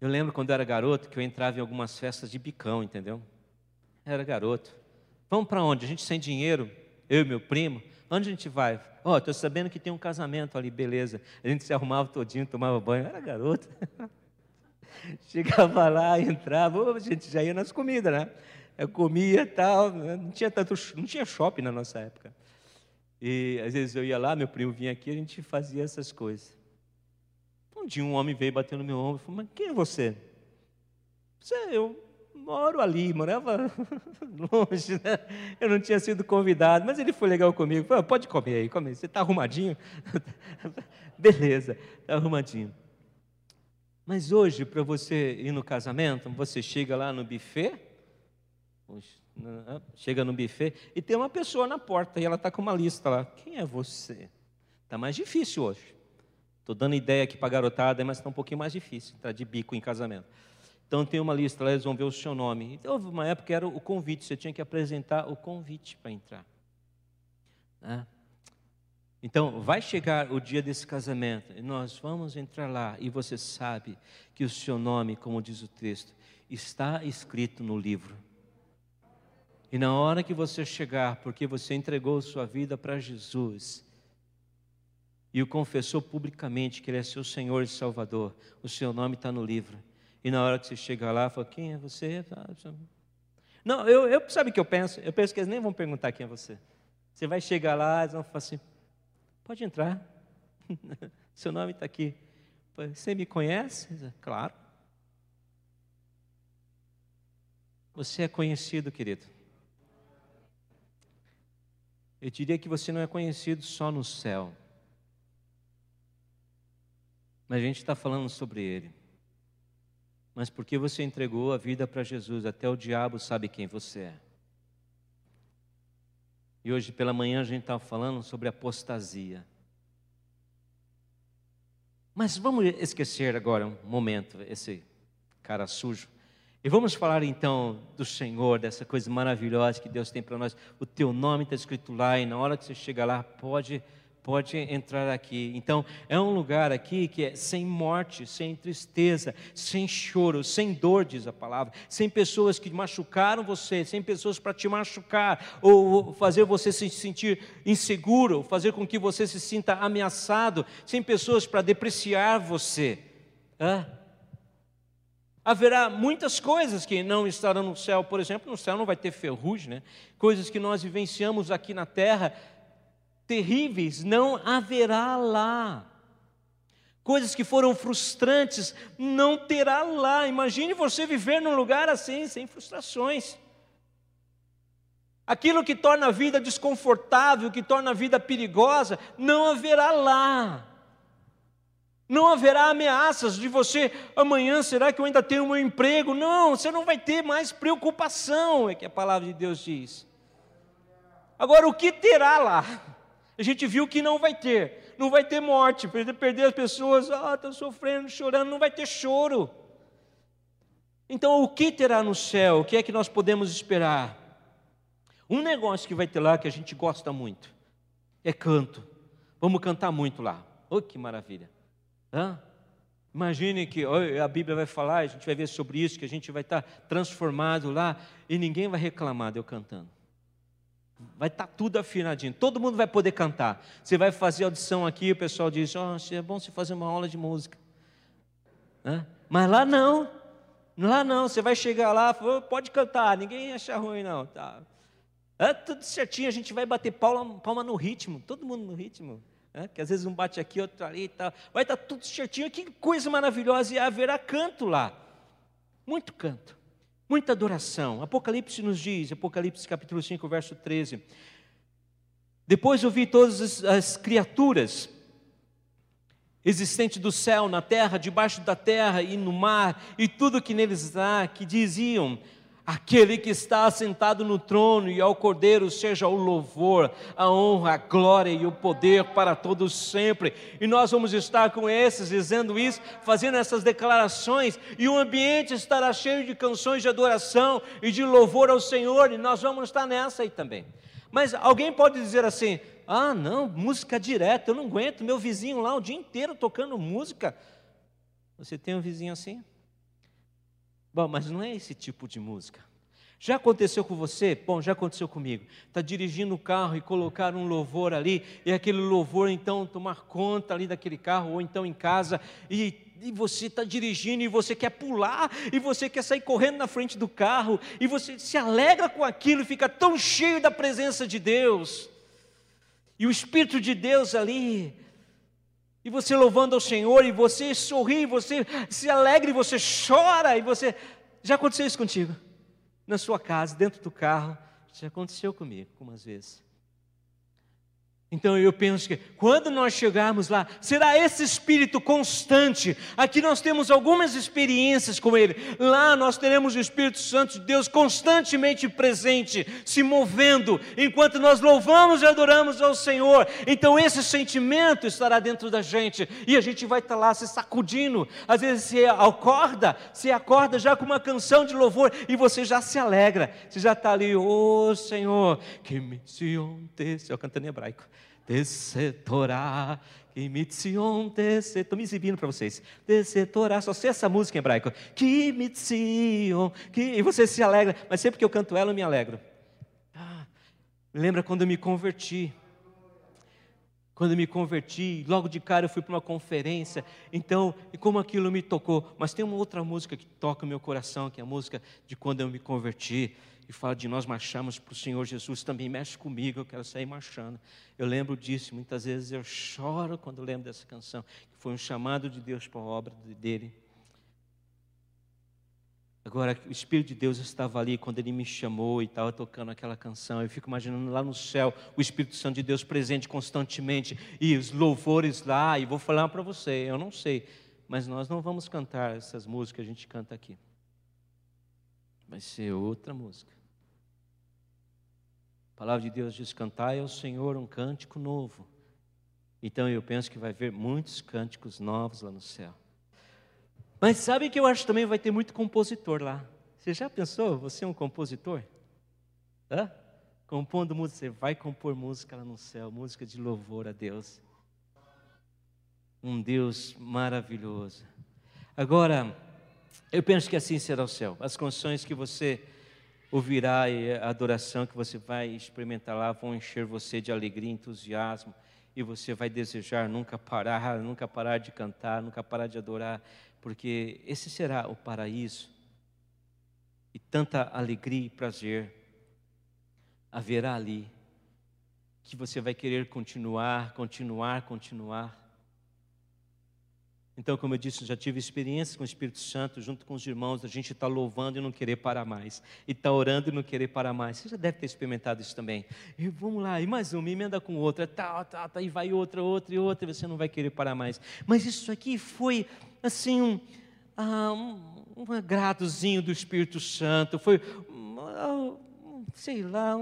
A: Eu lembro quando eu era garoto que eu entrava em algumas festas de bicão, entendeu? Eu era garoto. Vamos para onde? A gente sem dinheiro, eu e meu primo. Onde a gente vai? Ó, oh, estou sabendo que tem um casamento ali, beleza. A gente se arrumava todinho, tomava banho. Eu era garoto. Chegava lá, entrava, a gente já ia nas comidas, né? Eu comia tal, né? não tinha tanto, não tinha shopping na nossa época. E às vezes eu ia lá, meu primo vinha aqui, a gente fazia essas coisas. Um dia um homem veio bater no meu ombro e falou: Mas quem é você? Você, eu moro ali, morava longe, né? Eu não tinha sido convidado, mas ele foi legal comigo. Falou, pode comer aí, come. Você está arrumadinho? Beleza, está arrumadinho. Mas hoje, para você ir no casamento, você chega lá no buffet, chega no buffet e tem uma pessoa na porta e ela está com uma lista lá. Quem é você? Está mais difícil hoje. Estou dando ideia aqui para a garotada, mas está um pouquinho mais difícil, está de bico em casamento. Então tem uma lista lá, eles vão ver o seu nome. Então, houve uma época que era o convite, você tinha que apresentar o convite para entrar. Né? Então, vai chegar o dia desse casamento e nós vamos entrar lá e você sabe que o seu nome, como diz o texto, está escrito no livro. E na hora que você chegar, porque você entregou sua vida para Jesus e o confessou publicamente que Ele é seu Senhor e Salvador, o seu nome está no livro. E na hora que você chegar lá, fala: Quem é você? Não, eu, eu sabe o que eu penso? Eu penso que eles nem vão perguntar quem é você. Você vai chegar lá, eles vão falar assim: Pode entrar. Seu nome está aqui. Você me conhece? Claro. Você é conhecido, querido. Eu diria que você não é conhecido só no céu. Mas a gente está falando sobre ele. Mas porque você entregou a vida para Jesus, até o diabo sabe quem você é. E hoje pela manhã a gente estava falando sobre apostasia. Mas vamos esquecer agora um momento esse cara sujo. E vamos falar então do Senhor, dessa coisa maravilhosa que Deus tem para nós. O teu nome está escrito lá, e na hora que você chegar lá, pode pode entrar aqui. Então, é um lugar aqui que é sem morte, sem tristeza, sem choro, sem dor, diz a palavra, sem pessoas que machucaram você, sem pessoas para te machucar, ou fazer você se sentir inseguro, fazer com que você se sinta ameaçado, sem pessoas para depreciar você. Hã? Haverá muitas coisas que não estarão no céu, por exemplo, no céu não vai ter ferrugem, né? coisas que nós vivenciamos aqui na terra terríveis não haverá lá. Coisas que foram frustrantes não terá lá. Imagine você viver num lugar assim, sem frustrações. Aquilo que torna a vida desconfortável, que torna a vida perigosa, não haverá lá. Não haverá ameaças de você, amanhã será que eu ainda tenho meu emprego? Não, você não vai ter mais preocupação, é que a palavra de Deus diz. Agora, o que terá lá? A gente viu que não vai ter. Não vai ter morte, perder as pessoas, ah, estão sofrendo, chorando, não vai ter choro. Então, o que terá no céu? O que é que nós podemos esperar? Um negócio que vai ter lá que a gente gosta muito é canto. Vamos cantar muito lá. Oh, que maravilha. Hã? Imagine que a Bíblia vai falar, a gente vai ver sobre isso, que a gente vai estar transformado lá e ninguém vai reclamar de eu cantando. Vai estar tudo afinadinho, todo mundo vai poder cantar. Você vai fazer audição aqui, o pessoal diz: oh, é bom você fazer uma aula de música. Mas lá não, lá não, você vai chegar lá, pode cantar, ninguém acha ruim, não. Tá. É tudo certinho, a gente vai bater palma, palma no ritmo, todo mundo no ritmo. É, que às vezes um bate aqui, outro ali e tal. Vai estar tudo certinho, que coisa maravilhosa, e haverá canto lá. Muito canto, muita adoração. Apocalipse nos diz, Apocalipse capítulo 5, verso 13. Depois eu vi todas as, as criaturas existentes do céu, na terra, debaixo da terra e no mar, e tudo que neles há, que diziam: Aquele que está assentado no trono e ao Cordeiro seja o louvor, a honra, a glória e o poder para todos sempre. E nós vamos estar com esses dizendo isso, fazendo essas declarações, e o ambiente estará cheio de canções de adoração e de louvor ao Senhor, e nós vamos estar nessa aí também. Mas alguém pode dizer assim: "Ah, não, música direta, eu não aguento meu vizinho lá o dia inteiro tocando música". Você tem um vizinho assim? Bom, mas não é esse tipo de música. Já aconteceu com você? Bom, já aconteceu comigo. Está dirigindo o carro e colocar um louvor ali, e aquele louvor então tomar conta ali daquele carro, ou então em casa, e, e você está dirigindo e você quer pular, e você quer sair correndo na frente do carro, e você se alegra com aquilo, fica tão cheio da presença de Deus, e o Espírito de Deus ali, e você louvando ao Senhor, e você sorri, você se alegra, e você chora, e você. Já aconteceu isso contigo? Na sua casa, dentro do carro? Já aconteceu comigo algumas vezes. Então eu penso que quando nós chegarmos lá, será esse espírito constante. Aqui nós temos algumas experiências com ele. Lá nós teremos o Espírito Santo de Deus constantemente presente, se movendo, enquanto nós louvamos e adoramos ao Senhor. Então esse sentimento estará dentro da gente e a gente vai estar lá se sacudindo. Às vezes você acorda, você acorda já com uma canção de louvor e você já se alegra. Você já está ali, ô oh, Senhor, que me eu cantando em hebraico. Descetorá, que mitzion. Estou me exibindo para vocês. Descetorá, só sei essa música em hebraico. Que que... E você se alegra, mas sempre que eu canto ela, eu me alegro. Ah, lembra quando eu me converti? Quando me converti, logo de cara eu fui para uma conferência, então, e como aquilo me tocou. Mas tem uma outra música que toca o meu coração, que é a música de quando eu me converti e fala de nós marcharmos para o Senhor Jesus, também mexe comigo, eu quero sair marchando. Eu lembro disso, muitas vezes eu choro quando lembro dessa canção, que foi um chamado de Deus para a obra dele. Agora, o Espírito de Deus estava ali quando ele me chamou e estava tocando aquela canção. Eu fico imaginando lá no céu o Espírito Santo de Deus presente constantemente e os louvores lá. E vou falar para você, eu não sei, mas nós não vamos cantar essas músicas que a gente canta aqui. Vai ser outra música. A palavra de Deus diz: Cantai ao Senhor um cântico novo. Então eu penso que vai haver muitos cânticos novos lá no céu. Mas sabe que eu acho também vai ter muito compositor lá. Você já pensou? Você é um compositor? Hã? Compondo música, você vai compor música lá no céu, música de louvor a Deus. Um Deus maravilhoso. Agora, eu penso que assim será o céu. As canções que você ouvirá e a adoração que você vai experimentar lá vão encher você de alegria, entusiasmo, e você vai desejar nunca parar, nunca parar de cantar, nunca parar de adorar, porque esse será o paraíso. E tanta alegria e prazer haverá ali, que você vai querer continuar, continuar, continuar. Então, como eu disse, já tive experiência com o Espírito Santo, junto com os irmãos, a gente está louvando e não querer parar mais, e está orando e não querer parar mais. Você já deve ter experimentado isso também. E vamos lá, e mais uma, emenda com outra, tal, tal, tal, e vai outra, outra e outra, e você não vai querer parar mais. Mas isso aqui foi, assim, um, ah, um, um agradozinho do Espírito Santo, foi, um, sei lá,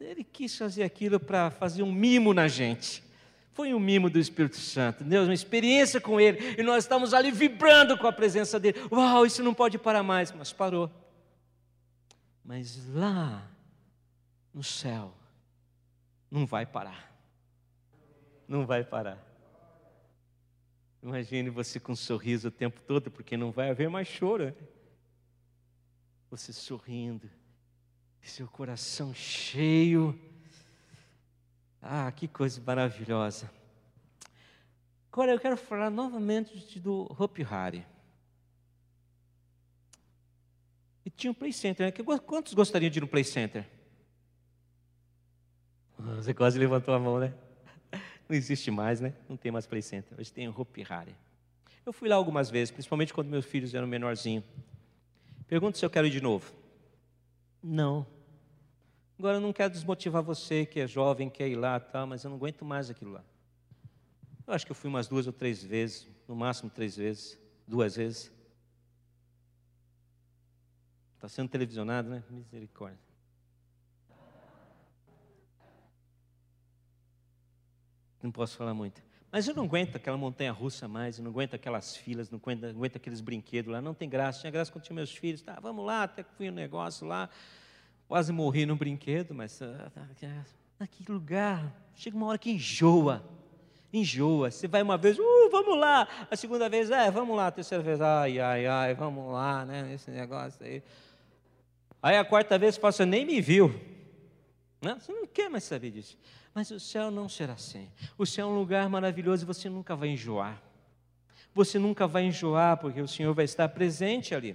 A: ele quis fazer aquilo para fazer um mimo na gente. Foi um mimo do Espírito Santo, Deus, uma experiência com Ele, e nós estamos ali vibrando com a presença dEle. Uau, isso não pode parar mais, mas parou. Mas lá no céu, não vai parar. Não vai parar. Imagine você com um sorriso o tempo todo, porque não vai haver mais choro. Né? Você sorrindo, seu coração cheio. Ah, que coisa maravilhosa. Agora eu quero falar novamente do Hopi Hari. E tinha um play center. Né? Quantos gostariam de ir no play center? Você quase levantou a mão, né? Não existe mais, né? Não tem mais play center. Hoje tem o Hopi Hari. Eu fui lá algumas vezes, principalmente quando meus filhos eram menorzinhos. Pergunto se eu quero ir de novo. Não. Agora eu não quero desmotivar você que é jovem, quer ir lá, tá, mas eu não aguento mais aquilo lá. Eu acho que eu fui umas duas ou três vezes, no máximo três vezes, duas vezes. Está sendo televisionado, né? Misericórdia. Não posso falar muito. Mas eu não aguento aquela montanha russa mais, eu não aguento aquelas filas, não aguento, não aguento aqueles brinquedos lá, não tem graça. Tinha graça quando tinha meus filhos, tá, vamos lá, até que fui um negócio lá, quase morri no brinquedo, mas naquele ah, lugar, chega uma hora que enjoa, enjoa. Você vai uma vez, uh, vamos lá, a segunda vez, é, vamos lá, a terceira vez, ai, ai, ai, vamos lá, né, esse negócio aí. Aí a quarta vez você nem me viu. Não, você não quer mais saber disso. Mas o céu não será assim. O céu é um lugar maravilhoso e você nunca vai enjoar. Você nunca vai enjoar porque o Senhor vai estar presente ali.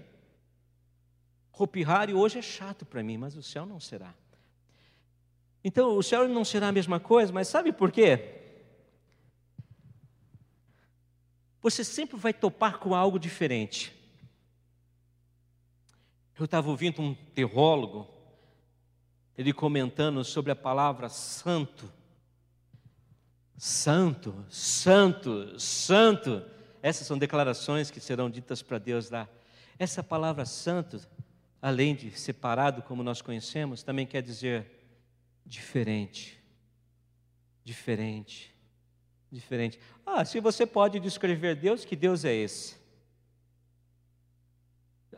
A: Hopi hoje é chato para mim, mas o céu não será. Então, o céu não será a mesma coisa, mas sabe por quê? Você sempre vai topar com algo diferente. Eu estava ouvindo um teólogo, ele comentando sobre a palavra santo. Santo, santo, santo. Essas são declarações que serão ditas para Deus lá. Essa palavra santo, além de separado como nós conhecemos, também quer dizer diferente. Diferente. Diferente. Ah, se você pode descrever Deus, que Deus é esse?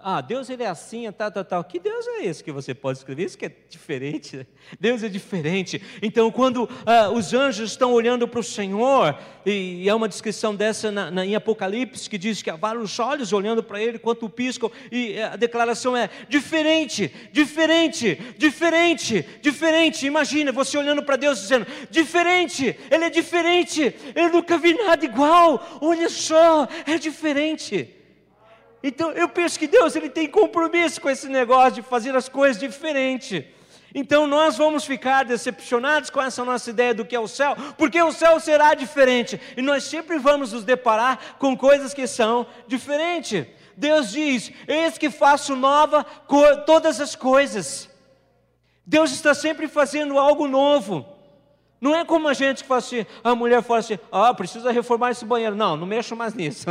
A: Ah, Deus ele é assim, tal, tal, tal. Que Deus é esse que você pode escrever? Isso que é diferente. Né? Deus é diferente. Então, quando ah, os anjos estão olhando para o Senhor, e, e há uma descrição dessa na, na, em Apocalipse, que diz que há vários olhos olhando para ele, quanto piscam, e a declaração é diferente, diferente, diferente, diferente. Imagina você olhando para Deus dizendo, diferente, Ele é diferente, eu nunca vi nada igual, olha só, é diferente. Então eu penso que Deus ele tem compromisso com esse negócio de fazer as coisas diferente. Então nós vamos ficar decepcionados com essa nossa ideia do que é o céu, porque o céu será diferente e nós sempre vamos nos deparar com coisas que são diferentes. Deus diz: Eis que faço nova todas as coisas. Deus está sempre fazendo algo novo. Não é como a gente que faz assim, a mulher fala assim: ah, precisa reformar esse banheiro. Não, não mexo mais nisso.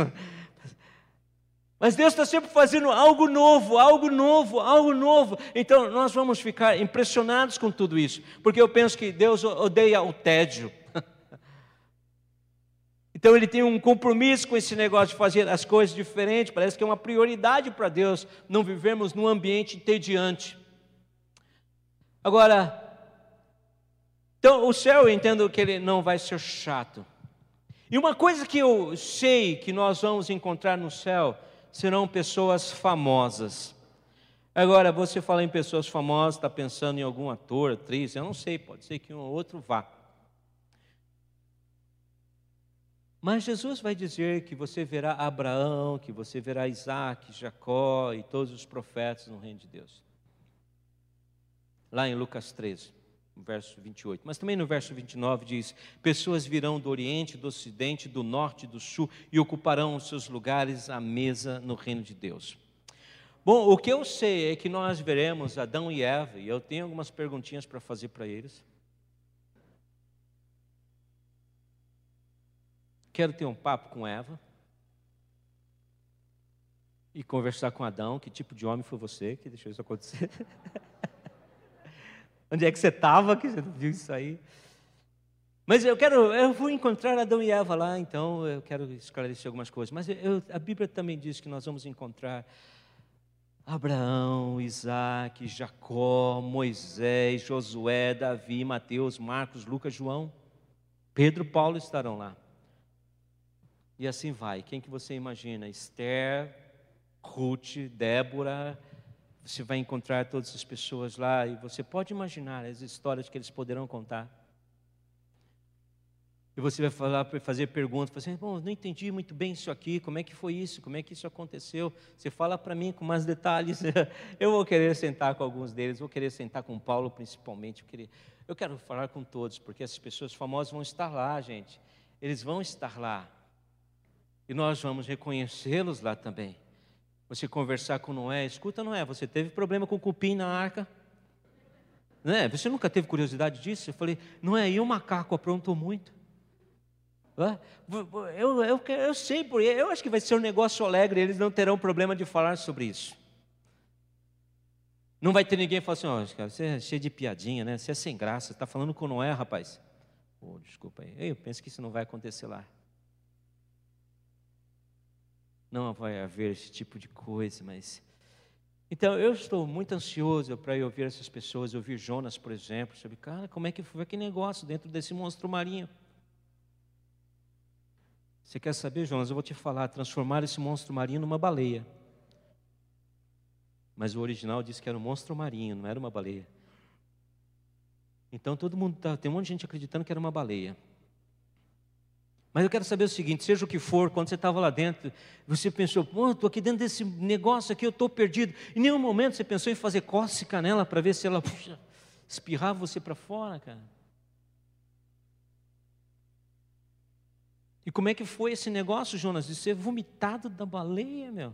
A: Mas Deus está sempre fazendo algo novo, algo novo, algo novo. Então nós vamos ficar impressionados com tudo isso, porque eu penso que Deus odeia o tédio. Então ele tem um compromisso com esse negócio de fazer as coisas diferentes. Parece que é uma prioridade para Deus não vivermos num ambiente entediante. Agora, então o céu eu entendo que ele não vai ser chato. E uma coisa que eu sei que nós vamos encontrar no céu serão pessoas famosas. Agora, você fala em pessoas famosas, está pensando em algum ator, atriz, eu não sei, pode ser que um ou outro vá. Mas Jesus vai dizer que você verá Abraão, que você verá Isaac, Jacó e todos os profetas no reino de Deus. Lá em Lucas 13 verso 28. Mas também no verso 29 diz: Pessoas virão do Oriente, do Ocidente, do Norte, do Sul e ocuparão os seus lugares à mesa no reino de Deus. Bom, o que eu sei é que nós veremos Adão e Eva, e eu tenho algumas perguntinhas para fazer para eles. Quero ter um papo com Eva e conversar com Adão. Que tipo de homem foi você que deixou isso acontecer? Onde é que você estava que você viu isso aí? Mas eu quero, eu vou encontrar Adão e Eva lá, então eu quero esclarecer algumas coisas. Mas eu, a Bíblia também diz que nós vamos encontrar Abraão, Isaac, Jacó, Moisés, Josué, Davi, Mateus, Marcos, Lucas, João. Pedro, Paulo estarão lá. E assim vai. Quem que você imagina? Esther, Ruth, Débora. Você vai encontrar todas as pessoas lá e você pode imaginar as histórias que eles poderão contar. E você vai falar, fazer perguntas, assim, bom, não entendi muito bem isso aqui, como é que foi isso, como é que isso aconteceu? Você fala para mim com mais detalhes. Eu vou querer sentar com alguns deles, vou querer sentar com Paulo principalmente. Eu, querer, eu quero falar com todos, porque essas pessoas famosas vão estar lá, gente. Eles vão estar lá. E nós vamos reconhecê-los lá também. Você conversar com Noé, escuta Noé, você teve problema com o cupim na arca? Né? Você nunca teve curiosidade disso? Eu falei, Noé, e o macaco aprontou muito? Eu, eu, eu sei, eu acho que vai ser um negócio alegre, eles não terão problema de falar sobre isso. Não vai ter ninguém fale assim, ó, oh, você é cheio de piadinha, né? Você é sem graça, está falando com Noé, rapaz. Oh, desculpa aí. Eu penso que isso não vai acontecer lá. Não vai haver esse tipo de coisa, mas. Então, eu estou muito ansioso para ouvir essas pessoas, ouvir Jonas, por exemplo, sobre, cara, como é que foi aquele negócio dentro desse monstro marinho? Você quer saber, Jonas? Eu vou te falar, transformar esse monstro marinho numa baleia. Mas o original disse que era um monstro marinho, não era uma baleia. Então todo mundo tá, tem um monte de gente acreditando que era uma baleia. Mas eu quero saber o seguinte: seja o que for, quando você estava lá dentro, você pensou, pô, estou aqui dentro desse negócio aqui, eu estou perdido. Em nenhum momento você pensou em fazer cócega nela para ver se ela puxa, espirrava você para fora, cara. E como é que foi esse negócio, Jonas, de ser vomitado da baleia, meu?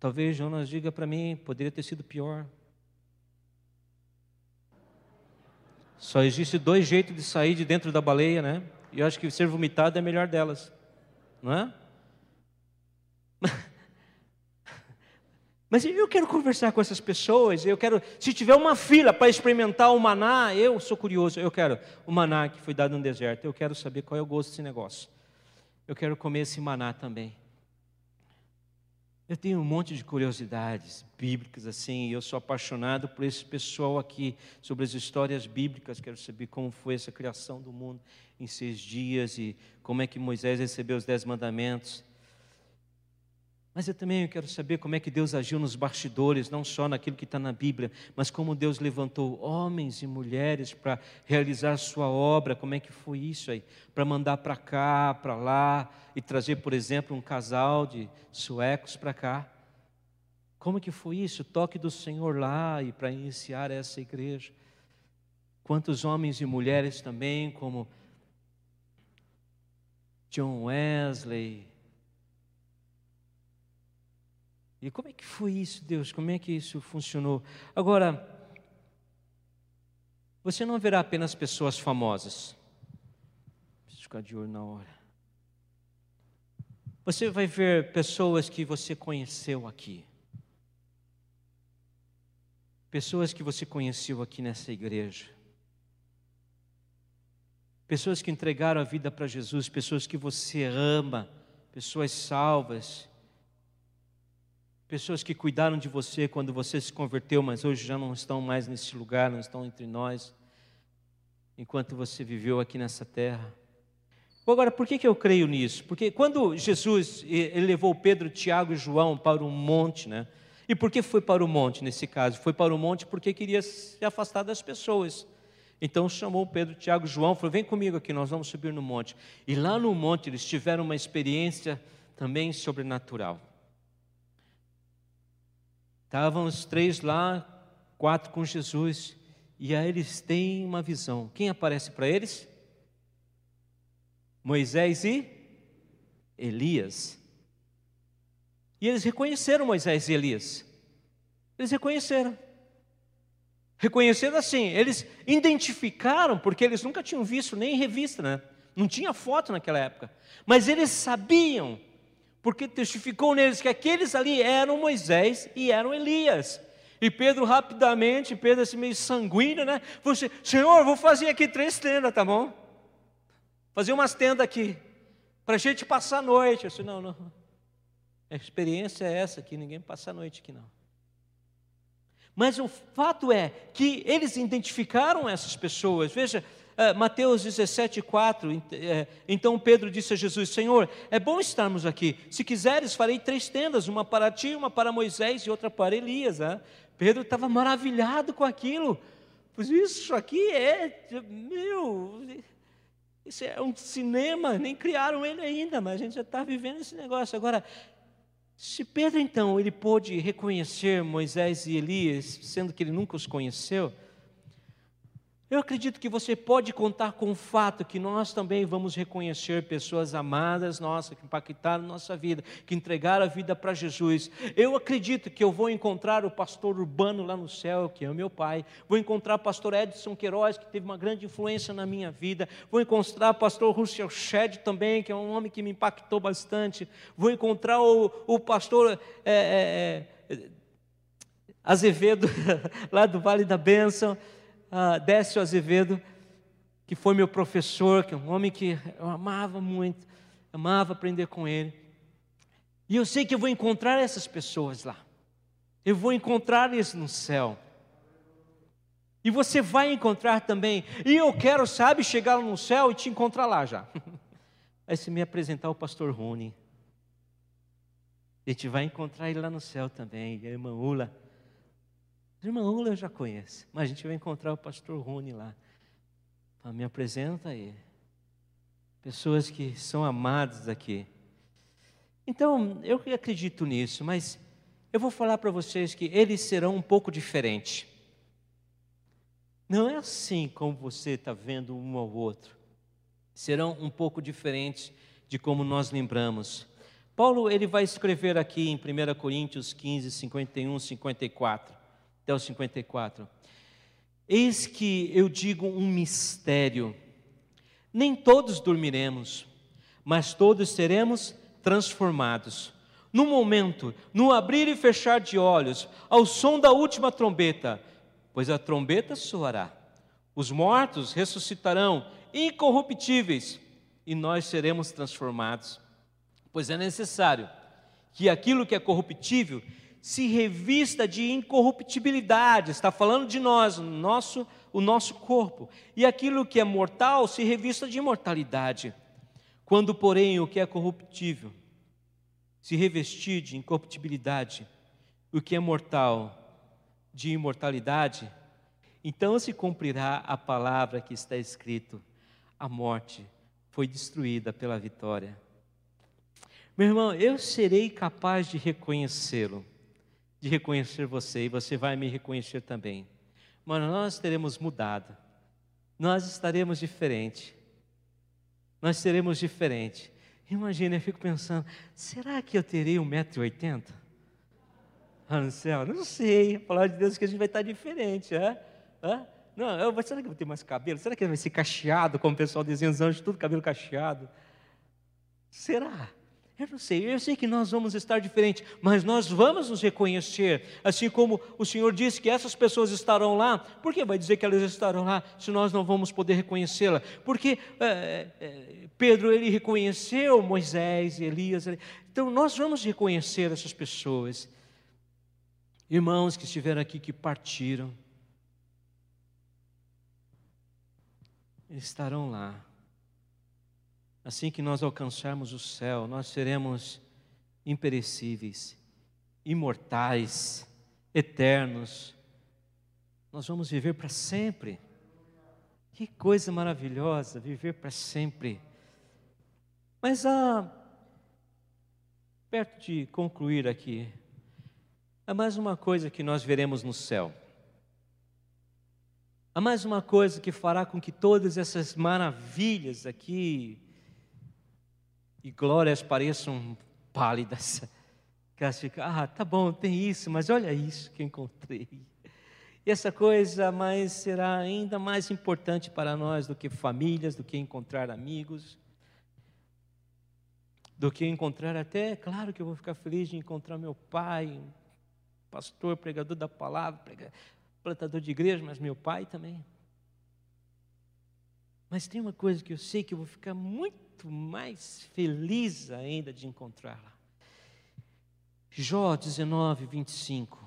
A: Talvez Jonas diga para mim, poderia ter sido pior. Só existe dois jeitos de sair de dentro da baleia, né? E eu acho que ser vomitado é melhor delas, não é? Mas eu quero conversar com essas pessoas, eu quero, se tiver uma fila para experimentar o maná, eu sou curioso, eu quero o maná que foi dado no deserto, eu quero saber qual é o gosto desse negócio. Eu quero comer esse maná também. Eu tenho um monte de curiosidades bíblicas assim, e eu sou apaixonado por esse pessoal aqui, sobre as histórias bíblicas, quero saber como foi essa criação do mundo em seis dias e como é que Moisés recebeu os dez mandamentos. Mas eu também quero saber como é que Deus agiu nos bastidores, não só naquilo que está na Bíblia, mas como Deus levantou homens e mulheres para realizar a sua obra, como é que foi isso aí? Para mandar para cá, para lá, e trazer, por exemplo, um casal de suecos para cá. Como que foi isso? O toque do Senhor lá e para iniciar essa igreja. Quantos homens e mulheres também, como John Wesley, E como é que foi isso, Deus? Como é que isso funcionou? Agora, você não verá apenas pessoas famosas. Preciso ficar de olho na hora. Você vai ver pessoas que você conheceu aqui. Pessoas que você conheceu aqui nessa igreja. Pessoas que entregaram a vida para Jesus, pessoas que você ama, pessoas salvas pessoas que cuidaram de você quando você se converteu, mas hoje já não estão mais nesse lugar, não estão entre nós, enquanto você viveu aqui nessa terra. Agora, por que, que eu creio nisso? Porque quando Jesus ele levou Pedro, Tiago e João para um monte, né? E por que foi para o monte nesse caso? Foi para o monte porque queria se afastar das pessoas. Então chamou Pedro, Tiago e João, falou: Vem comigo aqui, nós vamos subir no monte. E lá no monte eles tiveram uma experiência também sobrenatural. Estavam os três lá, quatro com Jesus, e aí eles têm uma visão. Quem aparece para eles? Moisés e Elias. E eles reconheceram Moisés e Elias. Eles reconheceram. Reconheceram assim, eles identificaram, porque eles nunca tinham visto nem em revista, né? Não tinha foto naquela época. Mas eles sabiam porque testificou neles que aqueles ali eram Moisés e eram Elias. E Pedro rapidamente, Pedro assim meio sanguíneo, né? Assim, Senhor, vou fazer aqui três tendas, tá bom? Fazer umas tendas aqui, para a gente passar a noite. Eu disse, não, não. A experiência é essa aqui, ninguém passa a noite aqui não. Mas o fato é que eles identificaram essas pessoas. Veja, Mateus 17, 4. É, então Pedro disse a Jesus: Senhor, é bom estarmos aqui. Se quiseres, farei três tendas: uma para ti, uma para Moisés e outra para Elias. Né? Pedro estava maravilhado com aquilo. Pois isso aqui é, meu, isso é um cinema, nem criaram ele ainda, mas a gente já está vivendo esse negócio. Agora, se Pedro então ele pôde reconhecer Moisés e Elias, sendo que ele nunca os conheceu, eu acredito que você pode contar com o fato que nós também vamos reconhecer pessoas amadas nossas, que impactaram nossa vida, que entregaram a vida para Jesus. Eu acredito que eu vou encontrar o pastor Urbano lá no céu, que é o meu pai. Vou encontrar o pastor Edson Queiroz, que teve uma grande influência na minha vida. Vou encontrar o pastor Russell Shedd também, que é um homem que me impactou bastante. Vou encontrar o, o pastor. É, é, é Azevedo, lá do Vale da Bênção uh, Décio Azevedo, que foi meu professor, que é um homem que eu amava muito, amava aprender com ele. E eu sei que eu vou encontrar essas pessoas lá. Eu vou encontrar eles no céu. E você vai encontrar também. E eu quero, sabe, chegar no céu e te encontrar lá já. Aí se me apresentar o pastor Rony. A gente vai encontrar ele lá no céu também, a irmã Ula. A irmã Ula eu já conheço, mas a gente vai encontrar o pastor Rony lá. Fala, me apresenta aí. Pessoas que são amadas aqui. Então, eu acredito nisso, mas eu vou falar para vocês que eles serão um pouco diferentes. Não é assim como você está vendo um ao outro. Serão um pouco diferentes de como nós lembramos. Paulo ele vai escrever aqui em 1 Coríntios 15, 51, 54 até o 54. Eis que eu digo um mistério: nem todos dormiremos, mas todos seremos transformados. No momento, no abrir e fechar de olhos, ao som da última trombeta, pois a trombeta soará. Os mortos ressuscitarão incorruptíveis e nós seremos transformados. Pois é necessário que aquilo que é corruptível se revista de incorruptibilidade, está falando de nós, nosso, o nosso corpo, e aquilo que é mortal se revista de imortalidade. Quando, porém, o que é corruptível se revestir de incorruptibilidade, o que é mortal de imortalidade, então se cumprirá a palavra que está escrito: a morte foi destruída pela vitória. Meu irmão, eu serei capaz de reconhecê-lo de reconhecer você e você vai me reconhecer também. Mano, nós teremos mudado. Nós estaremos diferente. Nós seremos diferente. Imagina, eu fico pensando, será que eu terei 1,80m? Ah, no céu, não sei. A palavra de Deus é que a gente vai estar diferente, é? é? Não, eu, será que eu vou ter mais cabelo? Será que vai ser cacheado, como o pessoal dizia os anjos, tudo cabelo cacheado? Será? Eu não sei, eu sei que nós vamos estar diferentes, mas nós vamos nos reconhecer, assim como o Senhor disse que essas pessoas estarão lá, por que vai dizer que elas estarão lá se nós não vamos poder reconhecê-la? Porque é, é, Pedro ele reconheceu Moisés e Elias, então nós vamos reconhecer essas pessoas, irmãos que estiveram aqui que partiram, eles estarão lá. Assim que nós alcançarmos o céu, nós seremos imperecíveis, imortais, eternos. Nós vamos viver para sempre. Que coisa maravilhosa, viver para sempre. Mas há, perto de concluir aqui, há mais uma coisa que nós veremos no céu. Há mais uma coisa que fará com que todas essas maravilhas aqui, e glórias pareçam pálidas. Que elas ficam, ah, tá bom, tem isso, mas olha isso que encontrei. E essa coisa mais será ainda mais importante para nós do que famílias, do que encontrar amigos, do que encontrar até, claro que eu vou ficar feliz de encontrar meu pai, pastor, pregador da palavra, plantador de igreja, mas meu pai também. Mas tem uma coisa que eu sei que eu vou ficar muito mais feliz ainda de encontrá-la. Jó 19, 25.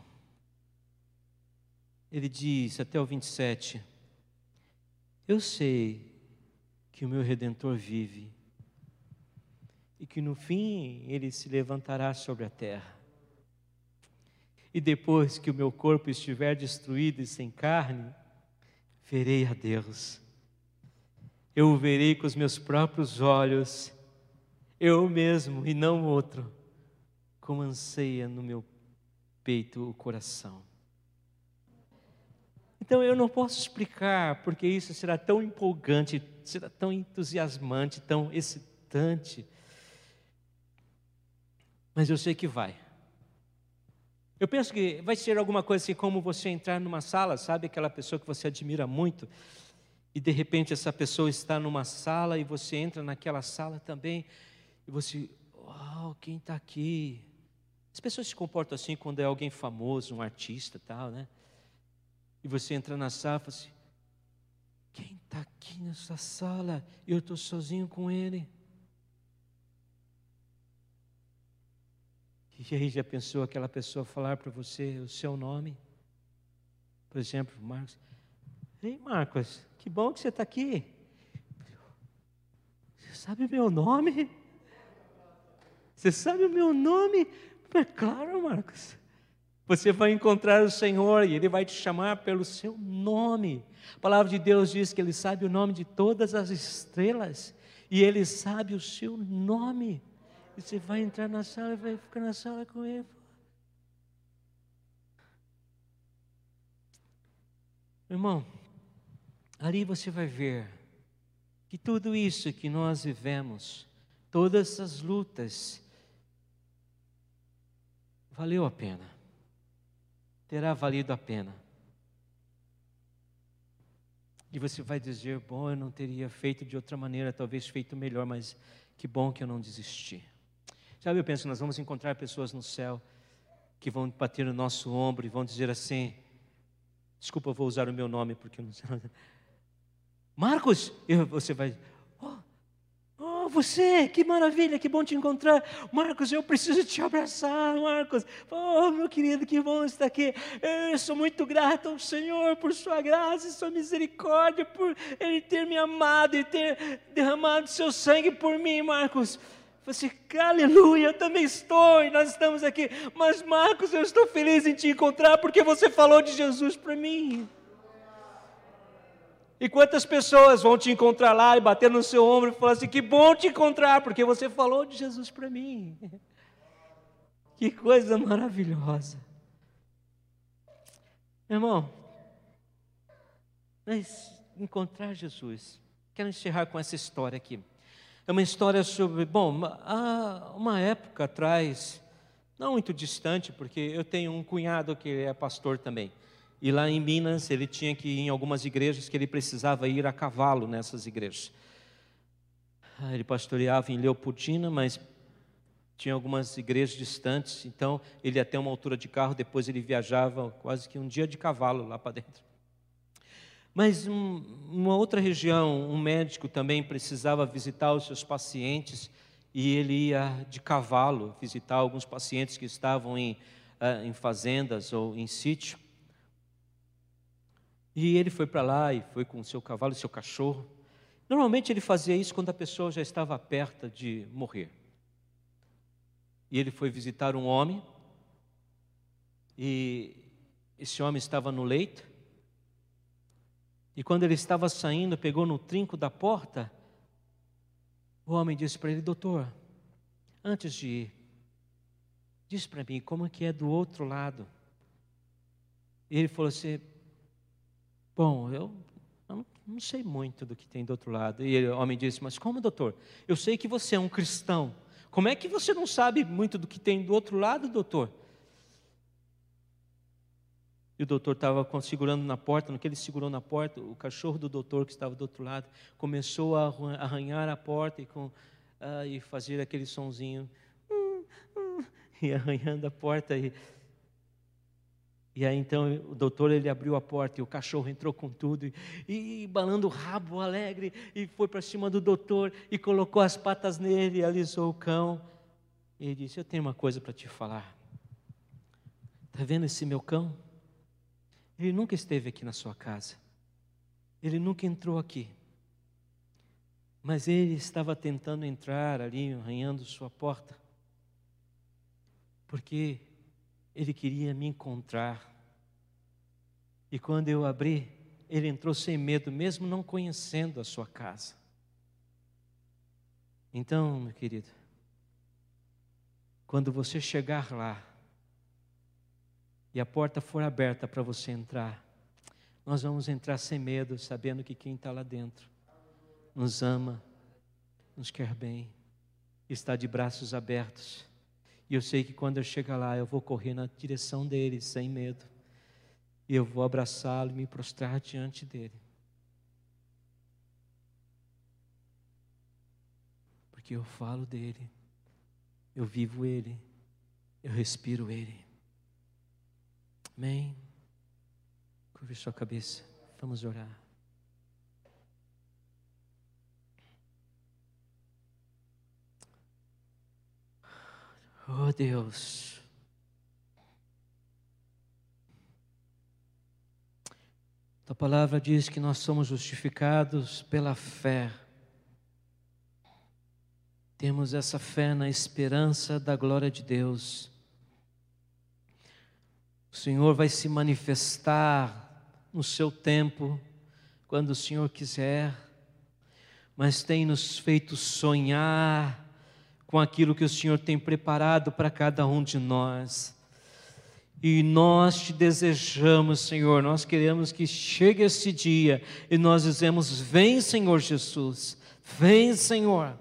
A: Ele diz até o 27. Eu sei que o meu redentor vive e que no fim ele se levantará sobre a terra. E depois que o meu corpo estiver destruído e sem carne, verei a Deus. Eu o verei com os meus próprios olhos, eu mesmo e não outro, como anseia no meu peito o coração. Então eu não posso explicar porque isso será tão empolgante, será tão entusiasmante, tão excitante. Mas eu sei que vai. Eu penso que vai ser alguma coisa assim como você entrar numa sala, sabe aquela pessoa que você admira muito, e de repente essa pessoa está numa sala e você entra naquela sala também, e você, uau, quem está aqui? As pessoas se comportam assim quando é alguém famoso, um artista tal, né? E você entra na sala e fala assim, quem está aqui nessa sala? Eu estou sozinho com ele. E aí já pensou aquela pessoa falar para você o seu nome? Por exemplo, Marcos. Ei, Marcos, que bom que você está aqui. Você sabe meu nome? Você sabe o meu nome? É claro, Marcos. Você vai encontrar o Senhor e Ele vai te chamar pelo seu nome. A palavra de Deus diz que Ele sabe o nome de todas as estrelas e Ele sabe o seu nome. E você vai entrar na sala e vai ficar na sala com ele. Irmão, ali você vai ver que tudo isso que nós vivemos, todas essas lutas, valeu a pena. Terá valido a pena. E você vai dizer: bom, eu não teria feito de outra maneira, talvez feito melhor, mas que bom que eu não desisti. Sabe, eu penso nós vamos encontrar pessoas no céu que vão bater no nosso ombro e vão dizer assim: desculpa, eu vou usar o meu nome porque eu não sei. Marcos, você vai, oh, oh, você, que maravilha, que bom te encontrar. Marcos, eu preciso te abraçar, Marcos. Oh, meu querido, que bom estar aqui. Eu sou muito grato ao Senhor por sua graça e sua misericórdia, por Ele ter me amado e ter derramado seu sangue por mim, Marcos. Você, aleluia, eu também estou, e nós estamos aqui. Mas, Marcos, eu estou feliz em te encontrar porque você falou de Jesus para mim. E quantas pessoas vão te encontrar lá e bater no seu ombro e falar assim: que bom te encontrar, porque você falou de Jesus para mim. Que coisa maravilhosa. Irmão, mas encontrar Jesus. Quero encerrar com essa história aqui. É uma história sobre, bom, há uma época atrás, não muito distante, porque eu tenho um cunhado que é pastor também. E lá em Minas ele tinha que ir em algumas igrejas que ele precisava ir a cavalo nessas igrejas. Ah, ele pastoreava em Leopoldina, mas tinha algumas igrejas distantes, então ele ia até uma altura de carro, depois ele viajava quase que um dia de cavalo lá para dentro. Mas um, uma outra região, um médico também precisava visitar os seus pacientes e ele ia de cavalo visitar alguns pacientes que estavam em, uh, em fazendas ou em sítio. E ele foi para lá e foi com o seu cavalo e seu cachorro. Normalmente ele fazia isso quando a pessoa já estava perto de morrer. E ele foi visitar um homem, e esse homem estava no leito, e quando ele estava saindo, pegou no trinco da porta, o homem disse para ele: Doutor, antes de ir, diz para mim como é que é do outro lado. E ele falou assim: Bom, eu não, não sei muito do que tem do outro lado. E o homem disse: Mas como, doutor? Eu sei que você é um cristão. Como é que você não sabe muito do que tem do outro lado, doutor? E o doutor estava segurando na porta, no que ele segurou na porta, o cachorro do doutor que estava do outro lado começou a arranhar a porta e, com, ah, e fazer aquele sonzinho. Hum, hum, e arranhando a porta. E, e aí então o doutor ele abriu a porta e o cachorro entrou com tudo e, e balando o rabo alegre e foi para cima do doutor e colocou as patas nele e alisou o cão. E ele disse: Eu tenho uma coisa para te falar. Está vendo esse meu cão? Ele nunca esteve aqui na sua casa. Ele nunca entrou aqui. Mas ele estava tentando entrar ali, arranhando sua porta, porque ele queria me encontrar. E quando eu abri, ele entrou sem medo, mesmo não conhecendo a sua casa. Então, meu querido, quando você chegar lá e a porta for aberta para você entrar, nós vamos entrar sem medo, sabendo que quem está lá dentro nos ama, nos quer bem, está de braços abertos. E eu sei que quando eu chegar lá, eu vou correr na direção dele, sem medo. E eu vou abraçá-lo e me prostrar diante dele. Porque eu falo dele, eu vivo ele, eu respiro ele. Amém? Curve sua cabeça, vamos orar. Oh Deus. A palavra diz que nós somos justificados pela fé. Temos essa fé na esperança da glória de Deus. O Senhor vai se manifestar no seu tempo, quando o Senhor quiser, mas tem nos feito sonhar com aquilo que o Senhor tem preparado para cada um de nós. E nós te desejamos, Senhor, nós queremos que chegue esse dia e nós dizemos: Vem, Senhor Jesus, vem, Senhor.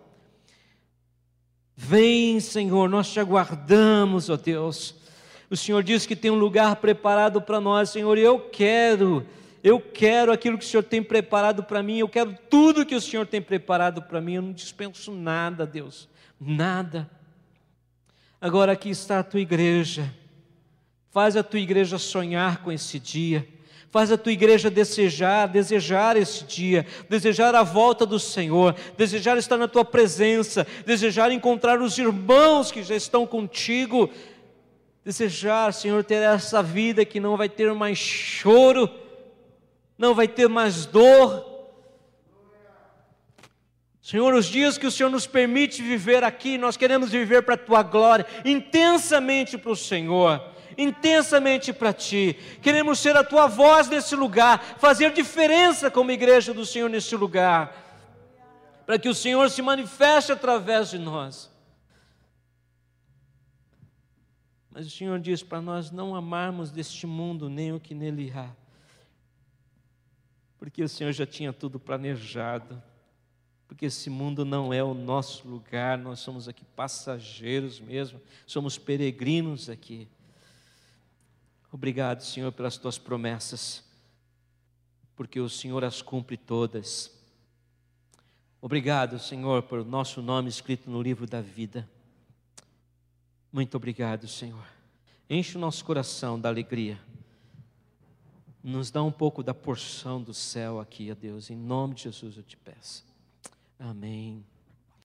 A: Vem, Senhor, nós te aguardamos, ó Deus. O Senhor diz que tem um lugar preparado para nós, Senhor, e eu quero, eu quero aquilo que o Senhor tem preparado para mim, eu quero tudo que o Senhor tem preparado para mim, eu não dispenso nada, Deus, nada. Agora aqui está a tua igreja Faz a tua igreja sonhar com esse dia. Faz a tua igreja desejar, desejar esse dia, desejar a volta do Senhor, desejar estar na tua presença, desejar encontrar os irmãos que já estão contigo, desejar, Senhor, ter essa vida que não vai ter mais choro, não vai ter mais dor. Senhor, os dias que o Senhor nos permite viver aqui, nós queremos viver para a tua glória, intensamente para o Senhor intensamente para Ti. Queremos ser a Tua voz nesse lugar, fazer diferença como igreja do Senhor nesse lugar, para que o Senhor se manifeste através de nós. Mas o Senhor diz para nós não amarmos deste mundo nem o que nele há, porque o Senhor já tinha tudo planejado porque esse mundo não é o nosso lugar, nós somos aqui passageiros mesmo, somos peregrinos aqui. Obrigado, Senhor, pelas tuas promessas, porque o Senhor as cumpre todas. Obrigado, Senhor, por nosso nome escrito no livro da vida. Muito obrigado, Senhor. Enche o nosso coração da alegria. Nos dá um pouco da porção do céu aqui, ó Deus. Em nome de Jesus eu te peço. Amém.